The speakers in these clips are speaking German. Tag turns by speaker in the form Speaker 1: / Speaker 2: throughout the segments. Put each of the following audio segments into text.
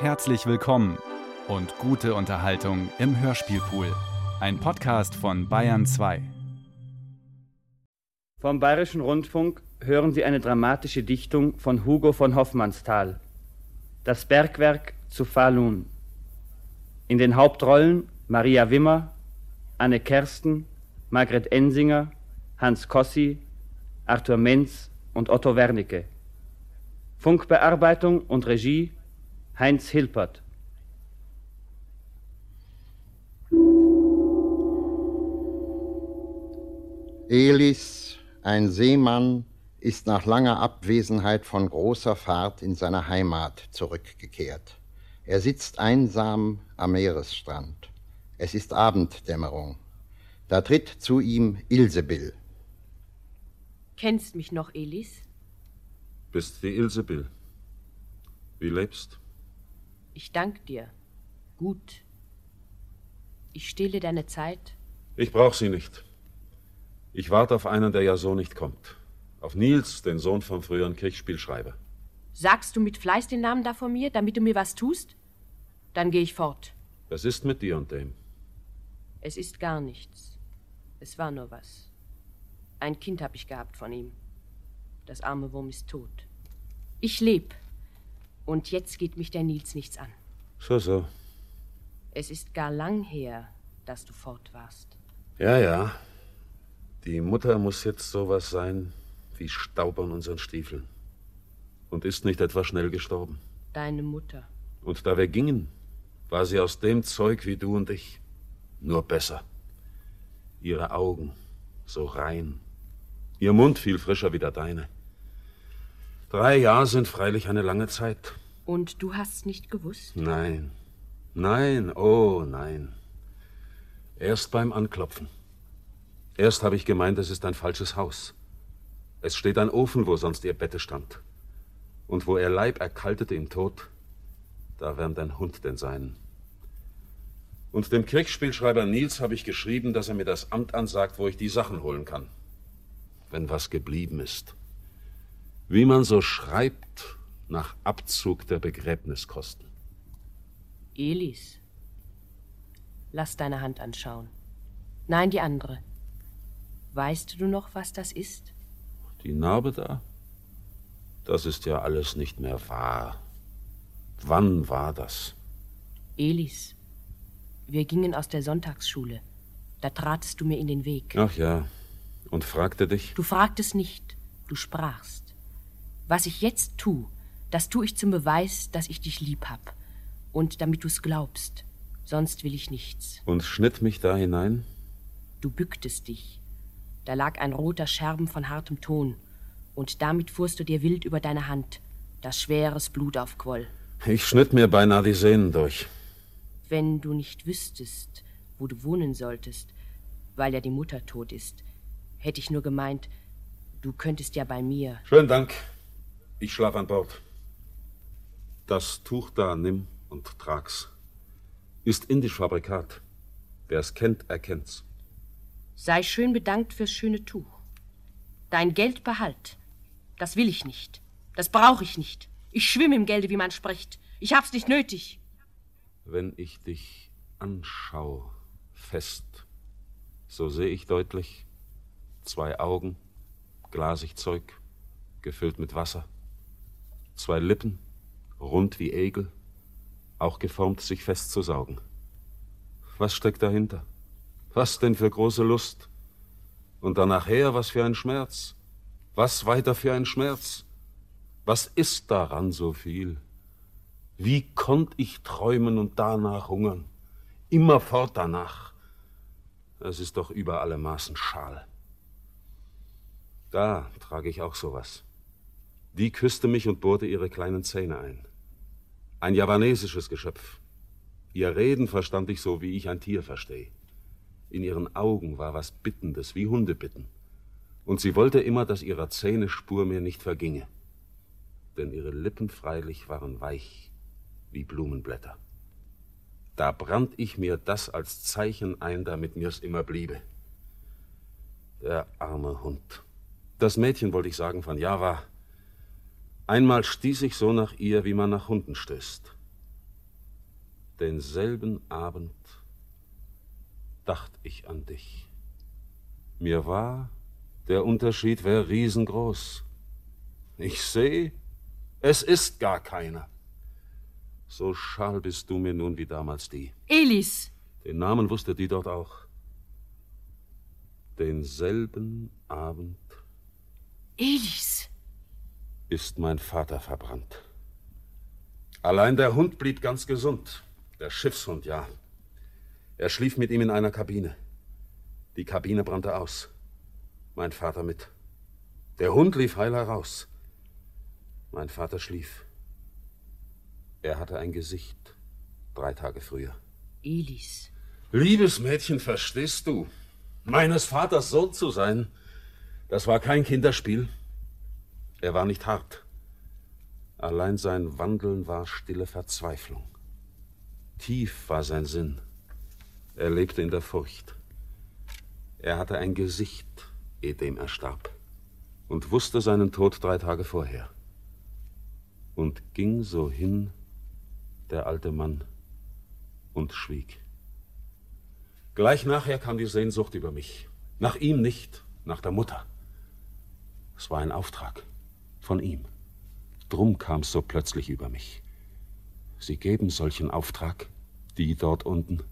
Speaker 1: Herzlich willkommen und gute Unterhaltung im Hörspielpool. Ein Podcast von Bayern 2.
Speaker 2: Vom Bayerischen Rundfunk hören Sie eine dramatische Dichtung von Hugo von Hoffmannsthal. Das Bergwerk zu Falun. In den Hauptrollen Maria Wimmer, Anne Kersten, Margret Ensinger, Hans Kossi, Arthur Menz und Otto Wernicke. Funkbearbeitung und Regie Heinz Hilpert.
Speaker 3: Elis, ein Seemann, ist nach langer Abwesenheit von großer Fahrt in seine Heimat zurückgekehrt. Er sitzt einsam am Meeresstrand. Es ist Abenddämmerung. Da tritt zu ihm Ilsebill.
Speaker 4: Kennst mich noch, Elis?
Speaker 5: Bist die Ilsebill. Wie lebst?
Speaker 4: Ich dank dir. Gut. Ich stehle deine Zeit.
Speaker 5: Ich brauch sie nicht. Ich warte auf einen, der ja so nicht kommt. Auf Nils, den Sohn vom früheren Kirchspielschreiber.
Speaker 4: Sagst du mit Fleiß den Namen da von mir, damit du mir was tust? Dann gehe ich fort.
Speaker 5: Was ist mit dir und dem?
Speaker 4: Es ist gar nichts. Es war nur was. Ein Kind habe ich gehabt von ihm. Das arme Wurm ist tot. Ich leb. Und jetzt geht mich der Nils nichts an.
Speaker 5: So, so.
Speaker 4: Es ist gar lang her, dass du fort warst.
Speaker 5: Ja, ja. Die Mutter muss jetzt sowas sein wie Staub an unseren Stiefeln. Und ist nicht etwa schnell gestorben.
Speaker 4: Deine Mutter.
Speaker 5: Und da wir gingen, war sie aus dem Zeug wie du und ich. Nur besser. Ihre Augen so rein. Ihr Mund viel frischer wie der deine. Drei Jahre sind freilich eine lange Zeit.
Speaker 4: Und du hast's nicht gewusst?
Speaker 5: Nein. Nein, oh nein. Erst beim Anklopfen. Erst habe ich gemeint, es ist ein falsches Haus. Es steht ein Ofen, wo sonst ihr Bette stand. Und wo ihr Leib erkaltete im Tod, da wärmt ein Hund den seinen. Und dem Kirchspielschreiber Nils habe ich geschrieben, dass er mir das Amt ansagt, wo ich die Sachen holen kann. Wenn was geblieben ist. Wie man so schreibt nach Abzug der Begräbniskosten.
Speaker 4: Elis. Lass deine Hand anschauen. Nein, die andere. Weißt du noch, was das ist?
Speaker 5: Die Narbe da? Das ist ja alles nicht mehr wahr. Wann war das?
Speaker 4: Elis. Wir gingen aus der Sonntagsschule. Da tratst du mir in den Weg.
Speaker 5: Ach ja. Und fragte dich?
Speaker 4: Du fragtest nicht, du sprachst. Was ich jetzt tu, das tu ich zum Beweis, dass ich dich lieb hab. Und damit du's glaubst. Sonst will ich nichts.
Speaker 5: Und schnitt mich da hinein?
Speaker 4: Du bücktest dich. Da lag ein roter Scherben von hartem Ton. Und damit fuhrst du dir wild über deine Hand, das schweres Blut aufquoll.
Speaker 5: Ich schnitt mir beinahe die Sehnen durch.
Speaker 4: Wenn du nicht wüsstest, wo du wohnen solltest, weil ja die Mutter tot ist, hätte ich nur gemeint, du könntest ja bei mir.
Speaker 5: Schönen Dank. Ich schlaf an Bord. Das Tuch da nimm und trag's. Ist indisch Fabrikat. Wer's kennt, erkennt's.
Speaker 4: Sei schön bedankt fürs schöne Tuch. Dein Geld behalt. Das will ich nicht. Das brauch ich nicht. Ich schwimm im Gelde, wie man spricht. Ich hab's nicht nötig.
Speaker 5: Wenn ich dich anschau, fest, so seh ich deutlich zwei Augen, glasig Zeug, gefüllt mit Wasser, zwei Lippen, rund wie Egel, auch geformt, sich festzusaugen. Was steckt dahinter? Was denn für große Lust? Und dann nachher, was für ein Schmerz? Was weiter für ein Schmerz? Was ist daran so viel? Wie konnt ich träumen und danach hungern? Immerfort danach. Es ist doch über alle Maßen schal. Da trage ich auch sowas. Die küsste mich und bohrte ihre kleinen Zähne ein. Ein javanesisches Geschöpf. Ihr Reden verstand ich so, wie ich ein Tier verstehe. In ihren Augen war was Bittendes, wie Hunde bitten. Und sie wollte immer, dass ihrer Zähne Spur mir nicht verginge. Denn ihre Lippen freilich waren weich, wie Blumenblätter. Da brannt ich mir das als Zeichen ein, damit mir's immer bliebe. Der arme Hund. Das Mädchen, wollte ich sagen, von Java. Einmal stieß ich so nach ihr, wie man nach Hunden stößt. Denselben Abend dachte ich an dich. Mir war, der Unterschied wäre riesengroß. Ich sehe, es ist gar keiner. So schal bist du mir nun wie damals die.
Speaker 4: Elis!
Speaker 5: Den Namen wusste die dort auch. Denselben Abend.
Speaker 4: Elis!
Speaker 5: Ist mein Vater verbrannt. Allein der Hund blieb ganz gesund. Der Schiffshund, ja. Er schlief mit ihm in einer Kabine. Die Kabine brannte aus. Mein Vater mit. Der Hund lief heil heraus. Mein Vater schlief. Er hatte ein Gesicht. Drei Tage früher.
Speaker 4: Elis.
Speaker 5: Liebes Mädchen, verstehst du? Meines Vaters Sohn zu sein, das war kein Kinderspiel. Er war nicht hart. Allein sein Wandeln war stille Verzweiflung. Tief war sein Sinn. Er lebte in der Furcht. Er hatte ein Gesicht, ehe er starb, und wusste seinen Tod drei Tage vorher. Und ging so hin, der alte Mann, und schwieg. Gleich nachher kam die Sehnsucht über mich. Nach ihm nicht, nach der Mutter. Es war ein Auftrag von ihm. Drum kam's so plötzlich über mich. Sie geben solchen Auftrag, die dort unten.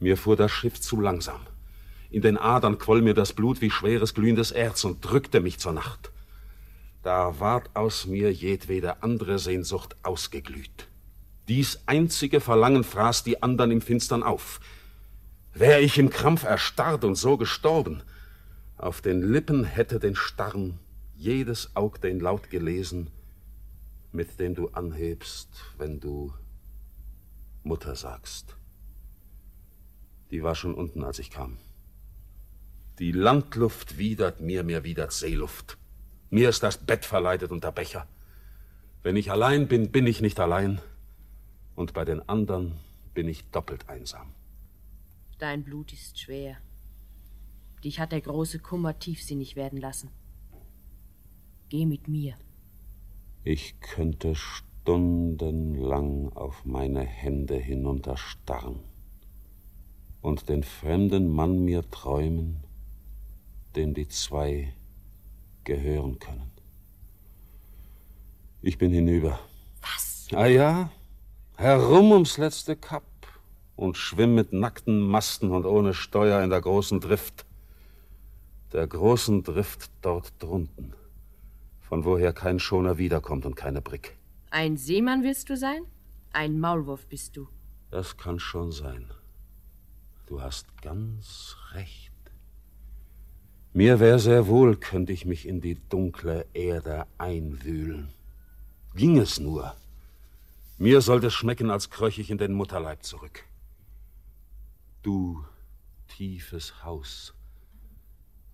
Speaker 5: Mir fuhr das Schiff zu langsam. In den Adern quoll mir das Blut wie schweres glühendes Erz und drückte mich zur Nacht. Da ward aus mir jedwede andere Sehnsucht ausgeglüht. Dies einzige Verlangen fraß die andern im Finstern auf. Wär ich im Krampf erstarrt und so gestorben, auf den Lippen hätte den Starren jedes Aug den Laut gelesen, mit dem du anhebst, wenn du Mutter sagst. Die war schon unten, als ich kam. Die Landluft widert mir, mir widert Seeluft. Mir ist das Bett verleidet und der Becher. Wenn ich allein bin, bin ich nicht allein. Und bei den anderen bin ich doppelt einsam.
Speaker 4: Dein Blut ist schwer. Dich hat der große Kummer tiefsinnig werden lassen. Geh mit mir.
Speaker 5: Ich könnte stundenlang auf meine Hände hinunterstarren und den fremden Mann mir träumen, dem die zwei gehören können. Ich bin hinüber.
Speaker 4: Was?
Speaker 5: Ah ja, herum ums letzte Kap und schwimm mit nackten Masten und ohne Steuer in der großen Drift. Der großen Drift dort drunten, von woher kein Schoner wiederkommt und keine Brick.
Speaker 4: Ein Seemann willst du sein? Ein Maulwurf bist du.
Speaker 5: Das kann schon sein. Du hast ganz recht. Mir wär sehr wohl, könnte ich mich in die dunkle Erde einwühlen. Ging es nur. Mir sollte es schmecken, als kröch ich in den Mutterleib zurück. Du, tiefes Haus,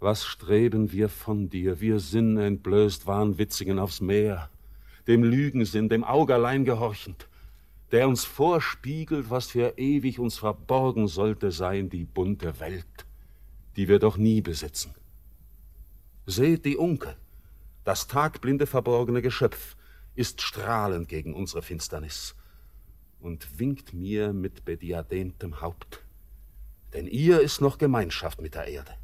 Speaker 5: was streben wir von dir, wir sinnentblößt Wahnwitzigen aufs Meer, dem Lügensinn, dem Aug allein gehorchend, der uns vorspiegelt, was für ewig uns verborgen sollte sein, die bunte Welt, die wir doch nie besitzen. Seht die Unke, das tagblinde verborgene Geschöpf, ist strahlend gegen unsere Finsternis und winkt mir mit bediademtem Haupt. Denn ihr ist noch Gemeinschaft mit der Erde.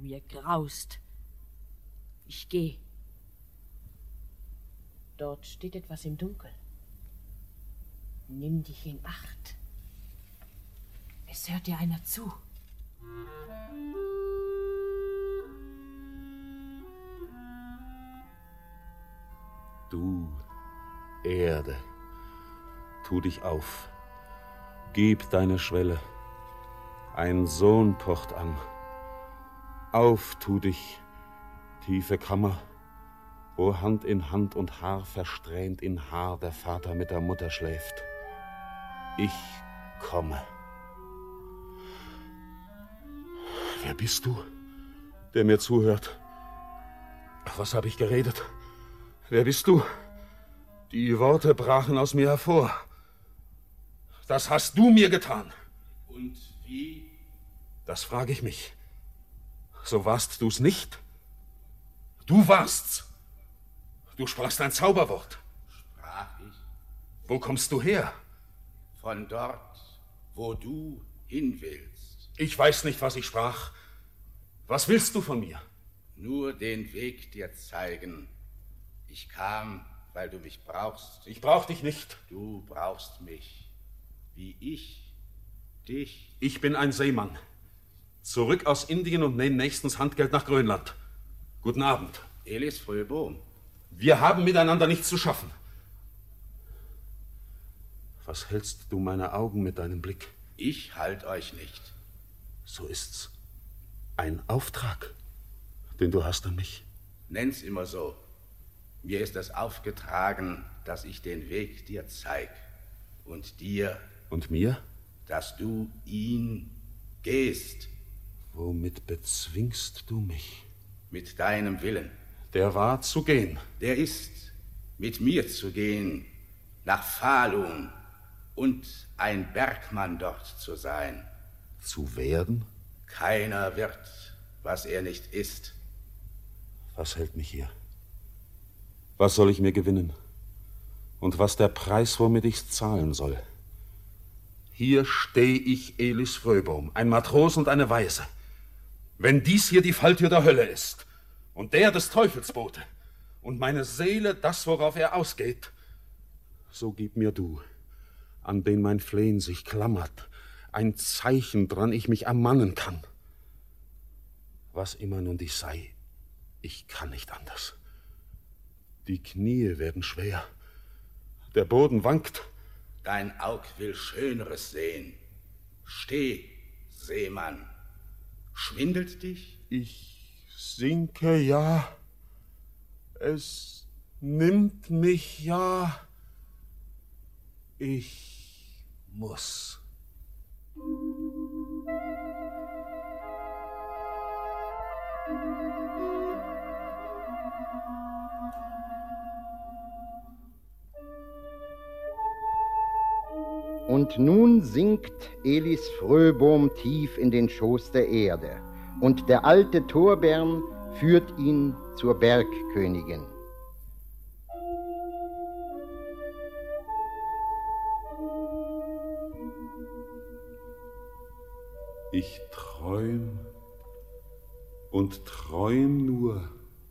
Speaker 4: Mir graust. Ich geh. Dort steht etwas im Dunkel. Nimm dich in Acht. Es hört dir einer zu.
Speaker 5: Du Erde, tu dich auf, gib deine Schwelle, ein Sohn pocht an. Auf, tu dich, tiefe Kammer, wo Hand in Hand und Haar versträhnt in Haar der Vater mit der Mutter schläft. Ich komme. Wer bist du, der mir zuhört? Was habe ich geredet? Wer bist du? Die Worte brachen aus mir hervor. Das hast du mir getan.
Speaker 6: Und wie?
Speaker 5: Das frage ich mich. So warst du's nicht? Du warst's. Du sprachst ein Zauberwort.
Speaker 6: Sprach ich
Speaker 5: Wo kommst du her?
Speaker 6: von dort, wo du hin willst.
Speaker 5: Ich weiß nicht, was ich sprach. Was willst du von mir?
Speaker 6: Nur den Weg dir zeigen. Ich kam, weil du mich brauchst.
Speaker 5: Ich brauch dich nicht.
Speaker 6: Du brauchst mich, wie ich dich.
Speaker 5: Ich bin ein Seemann. Zurück aus Indien und nehme nächstens Handgeld nach Grönland. Guten Abend.
Speaker 6: Elis Fröbohm.
Speaker 5: Wir haben miteinander nichts zu schaffen. Was hältst du meine Augen mit deinem Blick?
Speaker 6: Ich halt euch nicht.
Speaker 5: So ist's. Ein Auftrag, den du hast an mich.
Speaker 6: Nenn's immer so. Mir ist es aufgetragen, dass ich den Weg dir zeig. Und dir.
Speaker 5: Und mir?
Speaker 6: Dass du ihn gehst.
Speaker 5: Womit bezwingst du mich?
Speaker 6: Mit deinem Willen.
Speaker 5: Der war zu gehen.
Speaker 6: Der ist, mit mir zu gehen, nach Falun und ein Bergmann dort zu sein.
Speaker 5: Zu werden?
Speaker 6: Keiner wird, was er nicht ist.
Speaker 5: Was hält mich hier? Was soll ich mir gewinnen? Und was der Preis, womit ich's zahlen soll? Hier steh ich, Elis Fröbaum, ein Matros und eine Weise. Wenn dies hier die Falltür der Hölle ist und der des Teufelsbote und meine Seele das, worauf er ausgeht, so gib mir du, an den mein Flehen sich klammert, ein Zeichen, dran ich mich ermannen kann. Was immer nun dies sei, ich kann nicht anders. Die Knie werden schwer, der Boden wankt.
Speaker 6: Dein Aug will Schöneres sehen. Steh, Seemann. Schwindelt dich?
Speaker 5: Ich sinke, ja. Es nimmt mich, ja. Ich muss.
Speaker 3: Und nun sinkt Elis Fröbohm tief in den Schoß der Erde, und der alte Torbern führt ihn zur Bergkönigin.
Speaker 5: Ich träum und träum nur,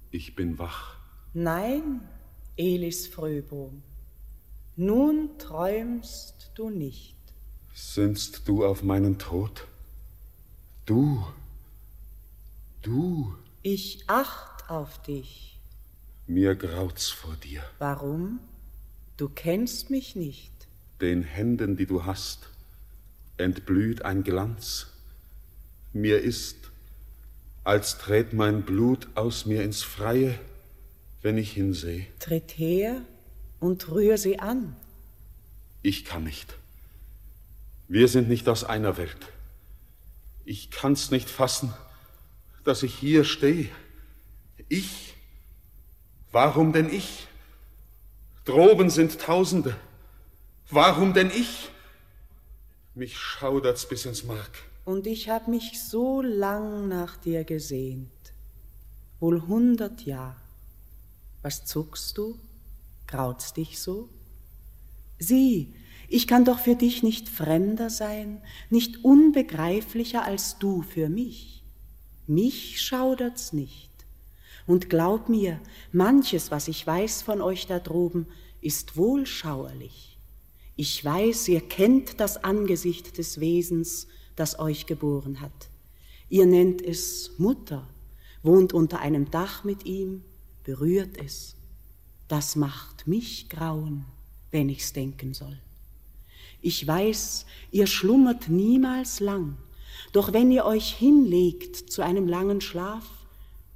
Speaker 5: ich bin wach.
Speaker 7: Nein, Elis Fröbohm, nun träumst du nicht.
Speaker 5: Sinnst du auf meinen Tod? Du, du.
Speaker 7: Ich acht auf dich.
Speaker 5: Mir graut's vor dir.
Speaker 7: Warum? Du kennst mich nicht.
Speaker 5: Den Händen, die du hast, entblüht ein Glanz. Mir ist, als tret mein Blut aus mir ins Freie, wenn ich hinseh.
Speaker 7: Tritt her und rühr sie an.
Speaker 5: Ich kann nicht. Wir sind nicht aus einer Welt. Ich kann's nicht fassen, dass ich hier stehe. Ich? Warum denn ich? Droben sind Tausende. Warum denn ich? Mich schaudert's bis ins Mark.
Speaker 7: Und ich hab mich so lang nach dir gesehnt. Wohl hundert Jahr. Was zuckst du? Graut's dich so? Sieh, ich kann doch für dich nicht fremder sein, nicht unbegreiflicher als du für mich. Mich schaudert's nicht. Und glaub mir, manches, was ich weiß von euch da droben, ist wohl schauerlich. Ich weiß, ihr kennt das Angesicht des Wesens, das euch geboren hat. Ihr nennt es Mutter, wohnt unter einem Dach mit ihm, berührt es. Das macht mich grauen, wenn ich's denken soll. Ich weiß, ihr schlummert niemals lang, doch wenn ihr euch hinlegt zu einem langen Schlaf,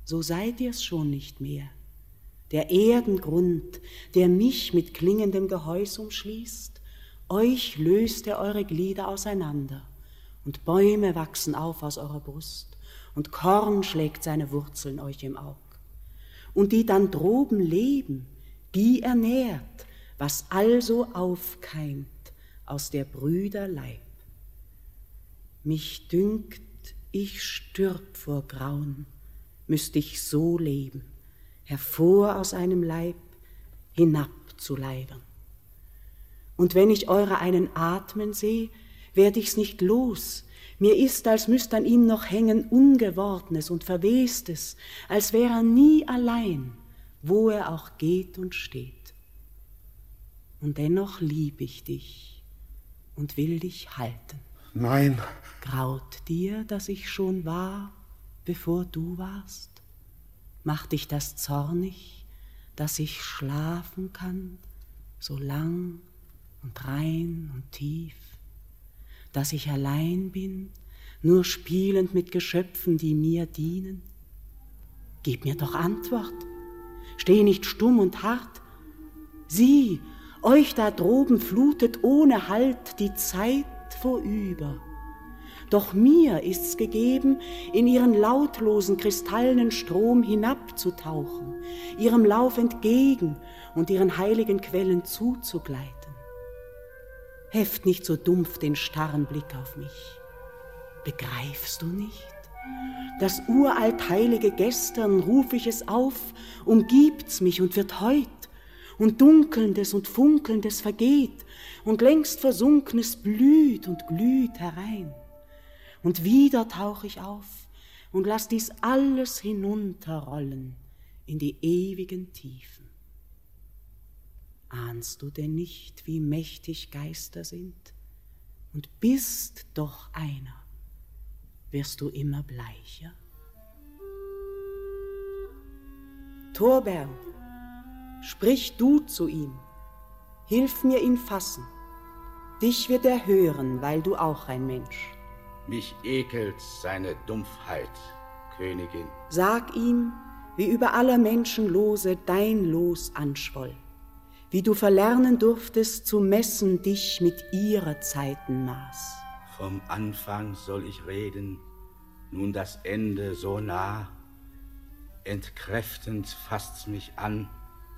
Speaker 7: so seid ihr's schon nicht mehr. Der Erdengrund, der mich mit klingendem Gehäus umschließt, euch löst er eure Glieder auseinander, und Bäume wachsen auf aus eurer Brust, und Korn schlägt seine Wurzeln euch im Aug. Und die dann droben leben, die ernährt, was also aufkeimt aus der Brüder Leib. Mich dünkt, ich stürb vor Grauen, müsst ich so leben, hervor aus einem Leib, hinab zu Leibern. Und wenn ich eure einen atmen seh, werd ich's nicht los. Mir ist, als müsst an ihm noch hängen Ungewordnes und Verwestes, als wär er nie allein, wo er auch geht und steht. Und dennoch lieb ich dich und will dich halten.
Speaker 8: Nein.
Speaker 7: Graut dir, dass ich schon war, bevor du warst? Macht dich das zornig, dass ich schlafen kann, so lang und rein und tief? Dass ich allein bin, nur spielend mit Geschöpfen, die mir dienen? Gib mir doch Antwort. Steh nicht stumm und hart. Sieh, euch da droben flutet ohne Halt die Zeit vorüber. Doch mir ist's gegeben, in ihren lautlosen kristallenen Strom hinabzutauchen, ihrem Lauf entgegen und ihren heiligen Quellen zuzugleiten. Heft nicht so dumpf den starren Blick auf mich. Begreifst du nicht? Das uralt heilige Gestern ruf ich es auf, umgibt's mich und wird heut, und Dunkelndes und Funkelndes vergeht, und längst Versunkenes blüht und glüht herein. Und wieder tauch ich auf und lass dies alles hinunterrollen in die ewigen Tiefen. Ahnst du denn nicht, wie mächtig Geister sind? Und bist doch einer, wirst du immer bleicher? Torbern, sprich du zu ihm, hilf mir ihn fassen. Dich wird er hören, weil du auch ein Mensch.
Speaker 6: Mich ekelt seine Dumpfheit, Königin.
Speaker 7: Sag ihm, wie über aller Menschen Lose dein Los anschwoll wie du verlernen durftest zu messen dich mit ihrer Zeitenmaß.
Speaker 6: Vom Anfang soll ich reden, nun das Ende so nah. Entkräftend fasst's mich an,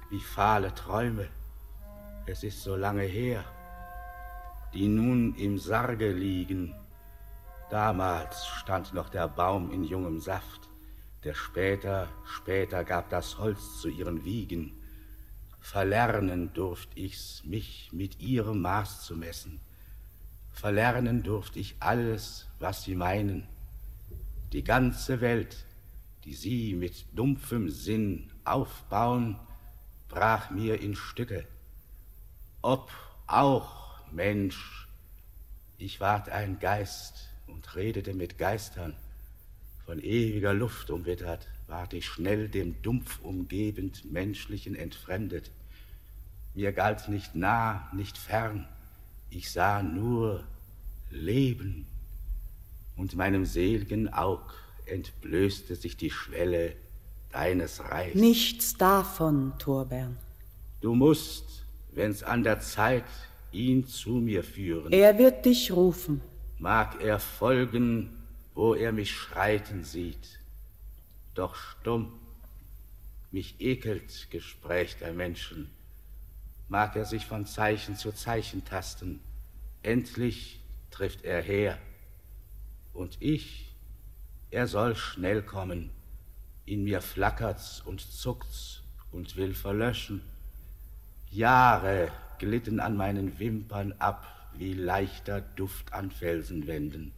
Speaker 6: wie fahle Träume. Es ist so lange her, die nun im Sarge liegen. Damals stand noch der Baum in jungem Saft, der später, später gab das Holz zu ihren Wiegen Verlernen durft ich's, mich mit ihrem Maß zu messen. Verlernen durft ich alles, was sie meinen. Die ganze Welt, die sie mit dumpfem Sinn aufbauen, brach mir in Stücke. Ob auch Mensch, ich ward ein Geist und redete mit Geistern, von ewiger Luft umwittert, ward ich schnell dem dumpf umgebend Menschlichen entfremdet. Mir galt nicht nah, nicht fern, ich sah nur Leben, und meinem selgen Aug entblößte sich die Schwelle deines Reichs.
Speaker 7: Nichts davon, Torbern.
Speaker 6: Du musst, wenn's an der Zeit, ihn zu mir führen.
Speaker 7: Er wird dich rufen.
Speaker 6: Mag er folgen, wo er mich schreiten sieht. Doch stumm, mich ekelt Gespräch der Menschen. Mag er sich von Zeichen zu Zeichen tasten, endlich trifft er her. Und ich, er soll schnell kommen, in mir flackert's und zuckt's und will verlöschen. Jahre glitten an meinen Wimpern ab wie leichter Duft an Felsenwänden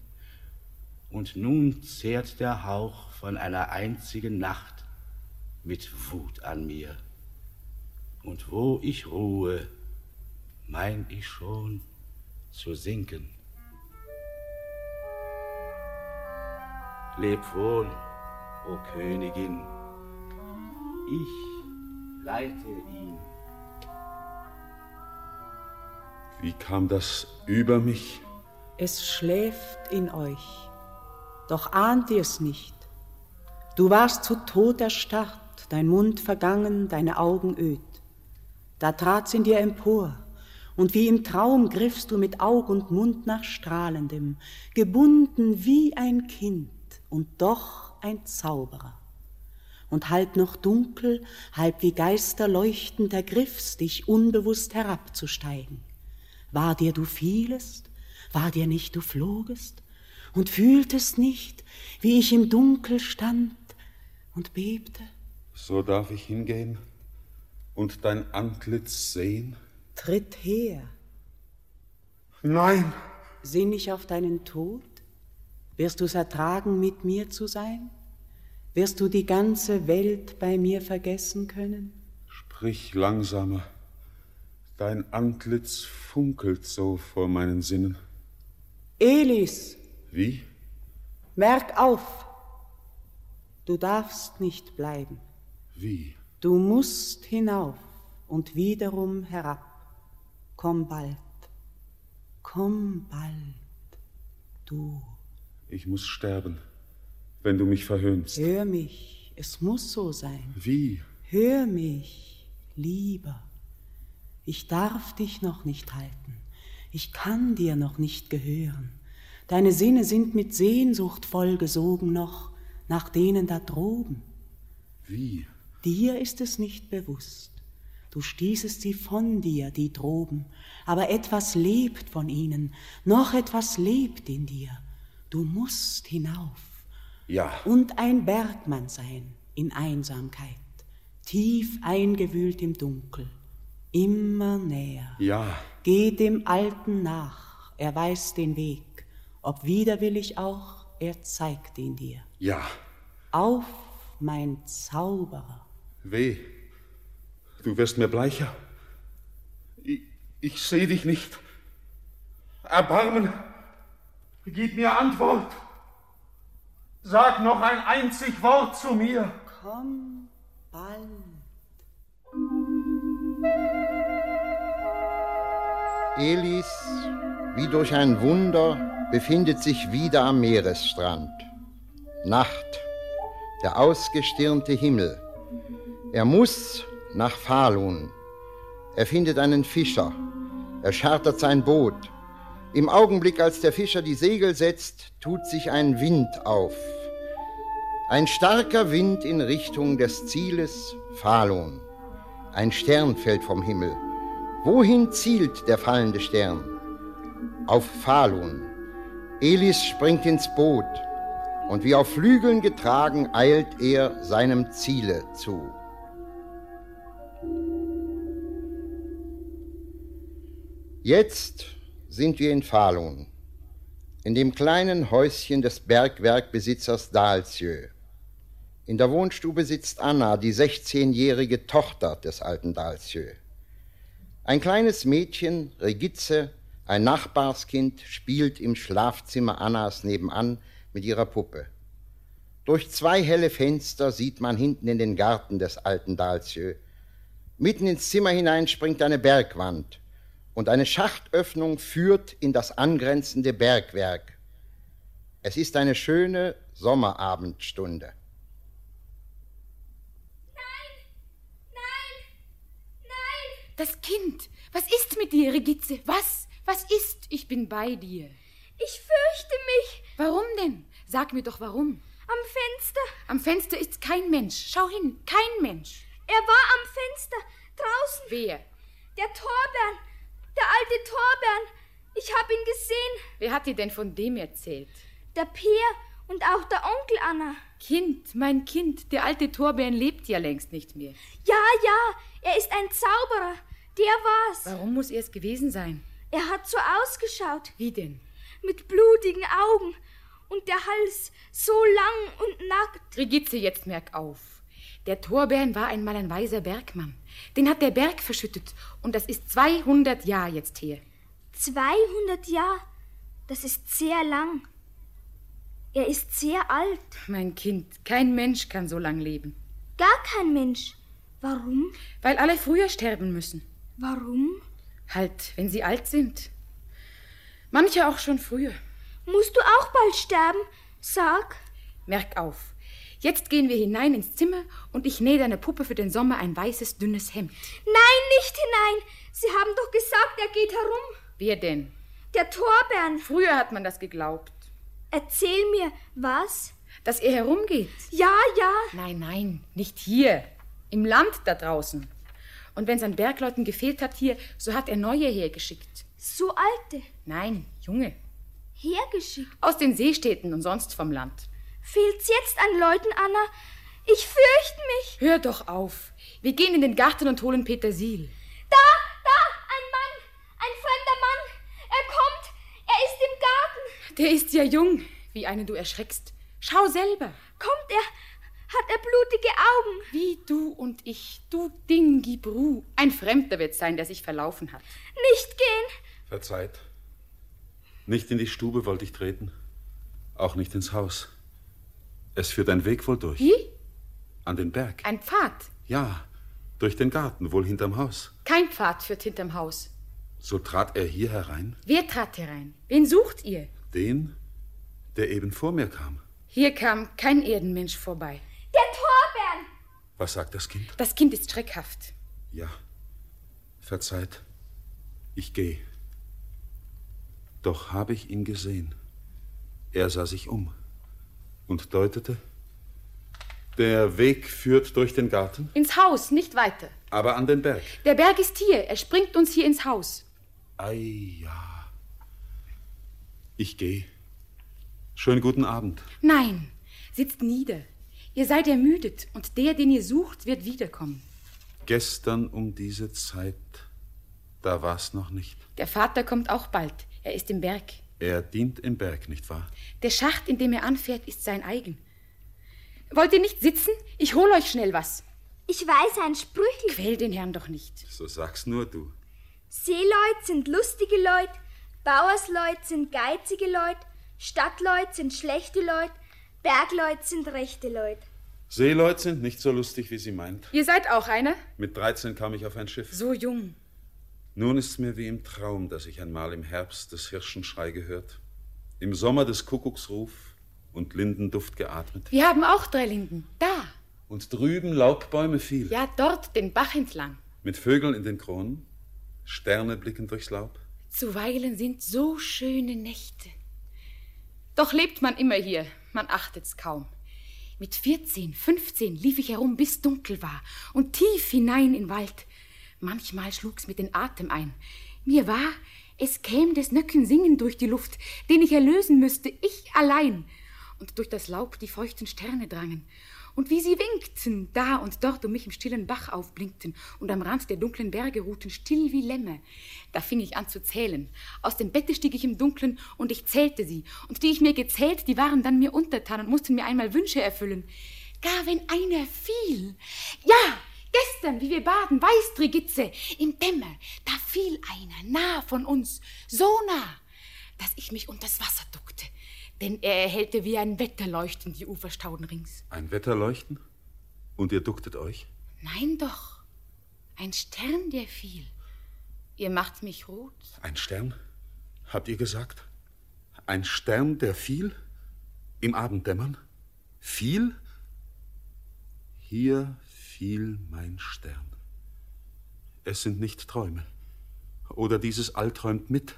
Speaker 6: und nun zehrt der Hauch von einer einzigen Nacht mit Wut an mir. Und wo ich ruhe, mein ich schon zu sinken. Leb wohl, o Königin, ich leite ihn.
Speaker 8: Wie kam das über mich?
Speaker 7: Es schläft in euch doch ahnt ihr's nicht. Du warst zu Tod erstarrt, dein Mund vergangen, deine Augen öd. Da trat's in dir empor, und wie im Traum griffst du mit Aug und Mund nach Strahlendem, gebunden wie ein Kind und doch ein Zauberer. Und halb noch dunkel, halb wie Geister leuchtend ergriffst dich unbewusst herabzusteigen. War dir du fielest? War dir nicht du flogest? und fühltest nicht, wie ich im Dunkel stand und bebte?
Speaker 8: So darf ich hingehen und dein Antlitz sehen?
Speaker 7: Tritt her,
Speaker 8: Nein.
Speaker 7: Sinn ich auf deinen Tod? Wirst du's ertragen, mit mir zu sein? Wirst du die ganze Welt bei mir vergessen können?
Speaker 8: Sprich langsamer. Dein Antlitz funkelt so vor meinen Sinnen.
Speaker 7: Elis!
Speaker 8: Wie?
Speaker 7: Merk auf! Du darfst nicht bleiben.
Speaker 8: Wie?
Speaker 7: Du musst hinauf und wiederum herab. Komm bald. Komm bald. Du.
Speaker 8: Ich muss sterben, wenn du mich verhöhnst.
Speaker 7: Hör mich. Es muss so sein.
Speaker 8: Wie?
Speaker 7: Hör mich, lieber. Ich darf dich noch nicht halten. Ich kann dir noch nicht gehören. Deine Sinne sind mit Sehnsucht vollgesogen noch nach denen da droben.
Speaker 8: Wie?
Speaker 7: Dir ist es nicht bewusst. Du stießest sie von dir, die droben, aber etwas lebt von ihnen, noch etwas lebt in dir. Du musst hinauf.
Speaker 8: Ja.
Speaker 7: Und ein Bergmann sein in Einsamkeit, tief eingewühlt im Dunkel, immer näher.
Speaker 8: Ja.
Speaker 7: Geh dem Alten nach, er weiß den Weg, ob widerwillig auch, er zeigt ihn dir.
Speaker 8: Ja.
Speaker 7: Auf, mein Zauberer.
Speaker 8: Weh. Du wirst mir bleicher. Ich, ich sehe dich nicht. Erbarmen. Gib mir Antwort. Sag noch ein einzig Wort zu mir.
Speaker 7: Komm bald.
Speaker 3: Elis, wie durch ein Wunder, befindet sich wieder am Meeresstrand. Nacht, der ausgestirnte Himmel. Er muss nach Falun. Er findet einen Fischer. Er chartert sein Boot. Im Augenblick, als der Fischer die Segel setzt, tut sich ein Wind auf. Ein starker Wind in Richtung des Zieles Falun. Ein Stern fällt vom Himmel. Wohin zielt der fallende Stern? Auf Falun. Elis springt ins Boot und wie auf Flügeln getragen eilt er seinem Ziele zu. Jetzt sind wir in Falun, in dem kleinen Häuschen des Bergwerkbesitzers Dalsjö. In der Wohnstube sitzt Anna, die 16-jährige Tochter des alten Dalsjö. Ein kleines Mädchen, Regitze, ein Nachbarskind, spielt im Schlafzimmer Annas nebenan mit ihrer Puppe. Durch zwei helle Fenster sieht man hinten in den Garten des alten Dalsjö. Mitten ins Zimmer hinein springt eine Bergwand und eine Schachtöffnung führt in das angrenzende Bergwerk. Es ist eine schöne Sommerabendstunde.
Speaker 9: Das Kind. Was ist mit dir, Regitze? Was? Was ist? Ich bin bei dir.
Speaker 10: Ich fürchte mich.
Speaker 9: Warum denn? Sag mir doch warum.
Speaker 10: Am Fenster.
Speaker 9: Am Fenster ist kein Mensch. Schau hin, kein Mensch.
Speaker 10: Er war am Fenster. Draußen.
Speaker 9: Wer?
Speaker 10: Der Torbern. Der alte Torbern. Ich hab ihn gesehen.
Speaker 9: Wer hat dir denn von dem erzählt?
Speaker 10: Der Peer und auch der Onkel Anna.
Speaker 9: Kind, mein Kind, der alte Torbären lebt ja längst nicht mehr.
Speaker 10: Ja, ja, er ist ein Zauberer. Der war's.
Speaker 9: Warum muss er es gewesen sein?
Speaker 10: Er hat so ausgeschaut.
Speaker 9: Wie denn?
Speaker 10: Mit blutigen Augen und der Hals so lang und nackt.
Speaker 9: Regitze, jetzt merk auf. Der Torbären war einmal ein weiser Bergmann. Den hat der Berg verschüttet und das ist 200 Jahre jetzt her.
Speaker 10: 200 Jahre? Das ist sehr lang. Er ist sehr alt.
Speaker 9: Mein Kind, kein Mensch kann so lang leben.
Speaker 10: Gar kein Mensch. Warum?
Speaker 9: Weil alle früher sterben müssen.
Speaker 10: Warum?
Speaker 9: Halt, wenn sie alt sind. Manche auch schon früher.
Speaker 10: Musst du auch bald sterben? Sag.
Speaker 9: Merk auf. Jetzt gehen wir hinein ins Zimmer und ich nähe deiner Puppe für den Sommer ein weißes, dünnes Hemd.
Speaker 10: Nein, nicht hinein. Sie haben doch gesagt, er geht herum.
Speaker 9: Wer denn?
Speaker 10: Der Torbern.
Speaker 9: Früher hat man das geglaubt.
Speaker 10: Erzähl mir, was?
Speaker 9: Dass er herumgeht.
Speaker 10: Ja, ja.
Speaker 9: Nein, nein, nicht hier. Im Land da draußen. Und wenn es an Bergleuten gefehlt hat hier, so hat er neue hergeschickt.
Speaker 10: So alte?
Speaker 9: Nein, junge.
Speaker 10: Hergeschickt?
Speaker 9: Aus den Seestädten und sonst vom Land.
Speaker 10: Fehlt's jetzt an Leuten, Anna? Ich fürchte mich.
Speaker 9: Hör doch auf. Wir gehen in den Garten und holen Petersil.
Speaker 10: Da, da, ein Mann, ein fremder Mann. Er kommt
Speaker 9: Der ist ja jung, wie einen du erschreckst. Schau selber.
Speaker 10: Kommt er? Hat er blutige Augen?
Speaker 9: Wie du und ich, du Dingibru. Ein Fremder wird sein, der sich verlaufen hat.
Speaker 10: Nicht gehen.
Speaker 5: Verzeiht. Nicht in die Stube wollte ich treten. Auch nicht ins Haus. Es führt ein Weg wohl durch.
Speaker 9: Wie?
Speaker 5: An den Berg.
Speaker 9: Ein Pfad.
Speaker 5: Ja, durch den Garten, wohl hinterm Haus.
Speaker 9: Kein Pfad führt hinterm Haus.
Speaker 5: So trat er hier herein?
Speaker 9: Wer trat herein? Wen sucht ihr?
Speaker 5: Den, der eben vor mir kam.
Speaker 9: Hier kam kein Erdenmensch vorbei.
Speaker 10: Der Torbern!
Speaker 5: Was sagt das Kind?
Speaker 9: Das Kind ist schreckhaft.
Speaker 5: Ja. Verzeiht. Ich gehe. Doch habe ich ihn gesehen. Er sah sich um und deutete. Der Weg führt durch den Garten,
Speaker 9: Ins Haus, nicht weiter.
Speaker 5: aber an den Berg.
Speaker 9: Der Berg ist hier. Er springt uns hier ins Haus.
Speaker 5: Ei, ja. Ich gehe. Schönen guten Abend.
Speaker 9: Nein, sitzt nieder. Ihr seid ermüdet und der, den ihr sucht, wird wiederkommen.
Speaker 5: Gestern um diese Zeit, da war's noch nicht.
Speaker 9: Der Vater kommt auch bald. Er ist im Berg.
Speaker 5: Er dient im Berg, nicht wahr?
Speaker 9: Der Schacht, in dem er anfährt, ist sein eigen. Wollt ihr nicht sitzen? Ich hol euch schnell was.
Speaker 10: Ich weiß ein Sprüchel.
Speaker 9: Quäl den Herrn doch nicht.
Speaker 5: So sag's nur du.
Speaker 10: Seeleut sind lustige Leut, Bauersleut sind geizige Leut, Stadtleut sind schlechte Leut, Bergleut sind rechte Leut.
Speaker 5: Seeleut sind nicht so lustig, wie sie meint.
Speaker 9: Ihr seid auch einer?
Speaker 5: Mit 13 kam ich auf ein Schiff.
Speaker 9: So jung.
Speaker 5: Nun ist's mir wie im Traum, dass ich einmal im Herbst des Hirschenschrei gehört, im Sommer des Kuckucksruf und Lindenduft geatmet
Speaker 9: Wir haben auch drei Linden. Da.
Speaker 5: und drüben Laubbäume viel,
Speaker 9: Ja, dort, den Bach entlang.
Speaker 5: mit Vögeln in den Kronen, Sterne blicken durchs Laub.
Speaker 9: Zuweilen sind so schöne Nächte. Doch lebt man immer hier, man achtet's kaum. Mit 14, 15 lief ich herum, bis dunkel war und tief hinein in Wald. Manchmal schlug's mit den Atem ein. Mir war, es käm des Nöcken singen durch die Luft, den ich erlösen müsste, ich allein. Und durch das Laub die feuchten Sterne drangen. Und wie sie winkten, da und dort um mich im stillen Bach aufblinkten und am Rand der dunklen Berge ruhten, still wie Lämme. Da fing ich an zu zählen. Aus dem Bette stieg ich im Dunkeln und ich zählte sie. Und die ich mir gezählt, die waren dann mir untertan und mussten mir einmal Wünsche erfüllen. Gar wenn einer fiel. Ja, gestern, wie wir baden, weißt, Rigitze, im Dämmer, da fiel einer nah von uns, so nah, dass ich mich unters Wasser duckte. Denn er erhellte wie ein Wetterleuchten die Uferstauden rings.
Speaker 5: Ein Wetterleuchten? Und ihr ducktet euch?
Speaker 9: Nein doch, ein Stern, der fiel. Ihr macht mich rot.
Speaker 5: Ein Stern? Habt ihr gesagt? Ein Stern, der fiel? Im Abenddämmern? Fiel? Hier fiel mein Stern. Es sind nicht Träume. Oder dieses All träumt mit.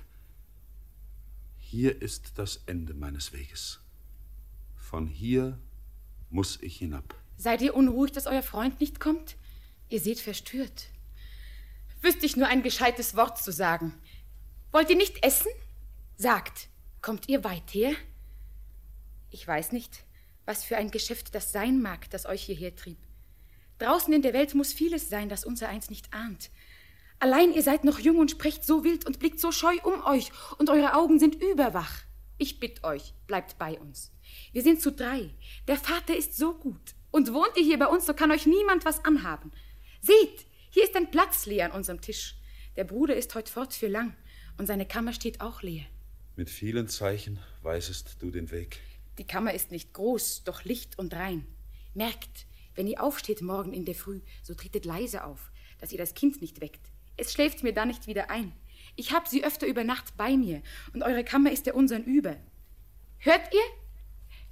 Speaker 5: Hier ist das Ende meines Weges. Von hier muss ich hinab.
Speaker 9: Seid ihr unruhig, dass euer Freund nicht kommt? Ihr seht verstört. Wüsste ich nur ein gescheites Wort zu sagen. Wollt ihr nicht essen? Sagt, kommt ihr weit her? Ich weiß nicht, was für ein Geschäft das sein mag, das euch hierher trieb. Draußen in der Welt muss vieles sein, das unser eins nicht ahnt. Allein ihr seid noch jung und sprecht so wild und blickt so scheu um euch und eure Augen sind überwach. Ich bitt euch, bleibt bei uns. Wir sind zu drei. Der Vater ist so gut. Und wohnt ihr hier bei uns, so kann euch niemand was anhaben. Seht, hier ist ein Platz leer an unserem Tisch. Der Bruder ist heut fort für lang und seine Kammer steht auch leer.
Speaker 5: Mit vielen Zeichen weisest du den Weg.
Speaker 9: Die Kammer ist nicht groß, doch licht und rein. Merkt, wenn ihr aufsteht morgen in der Früh, so tretet leise auf, dass ihr das Kind nicht weckt. Es schläft mir dann nicht wieder ein. Ich hab sie öfter über Nacht bei mir und eure Kammer ist der unsern über. Hört ihr?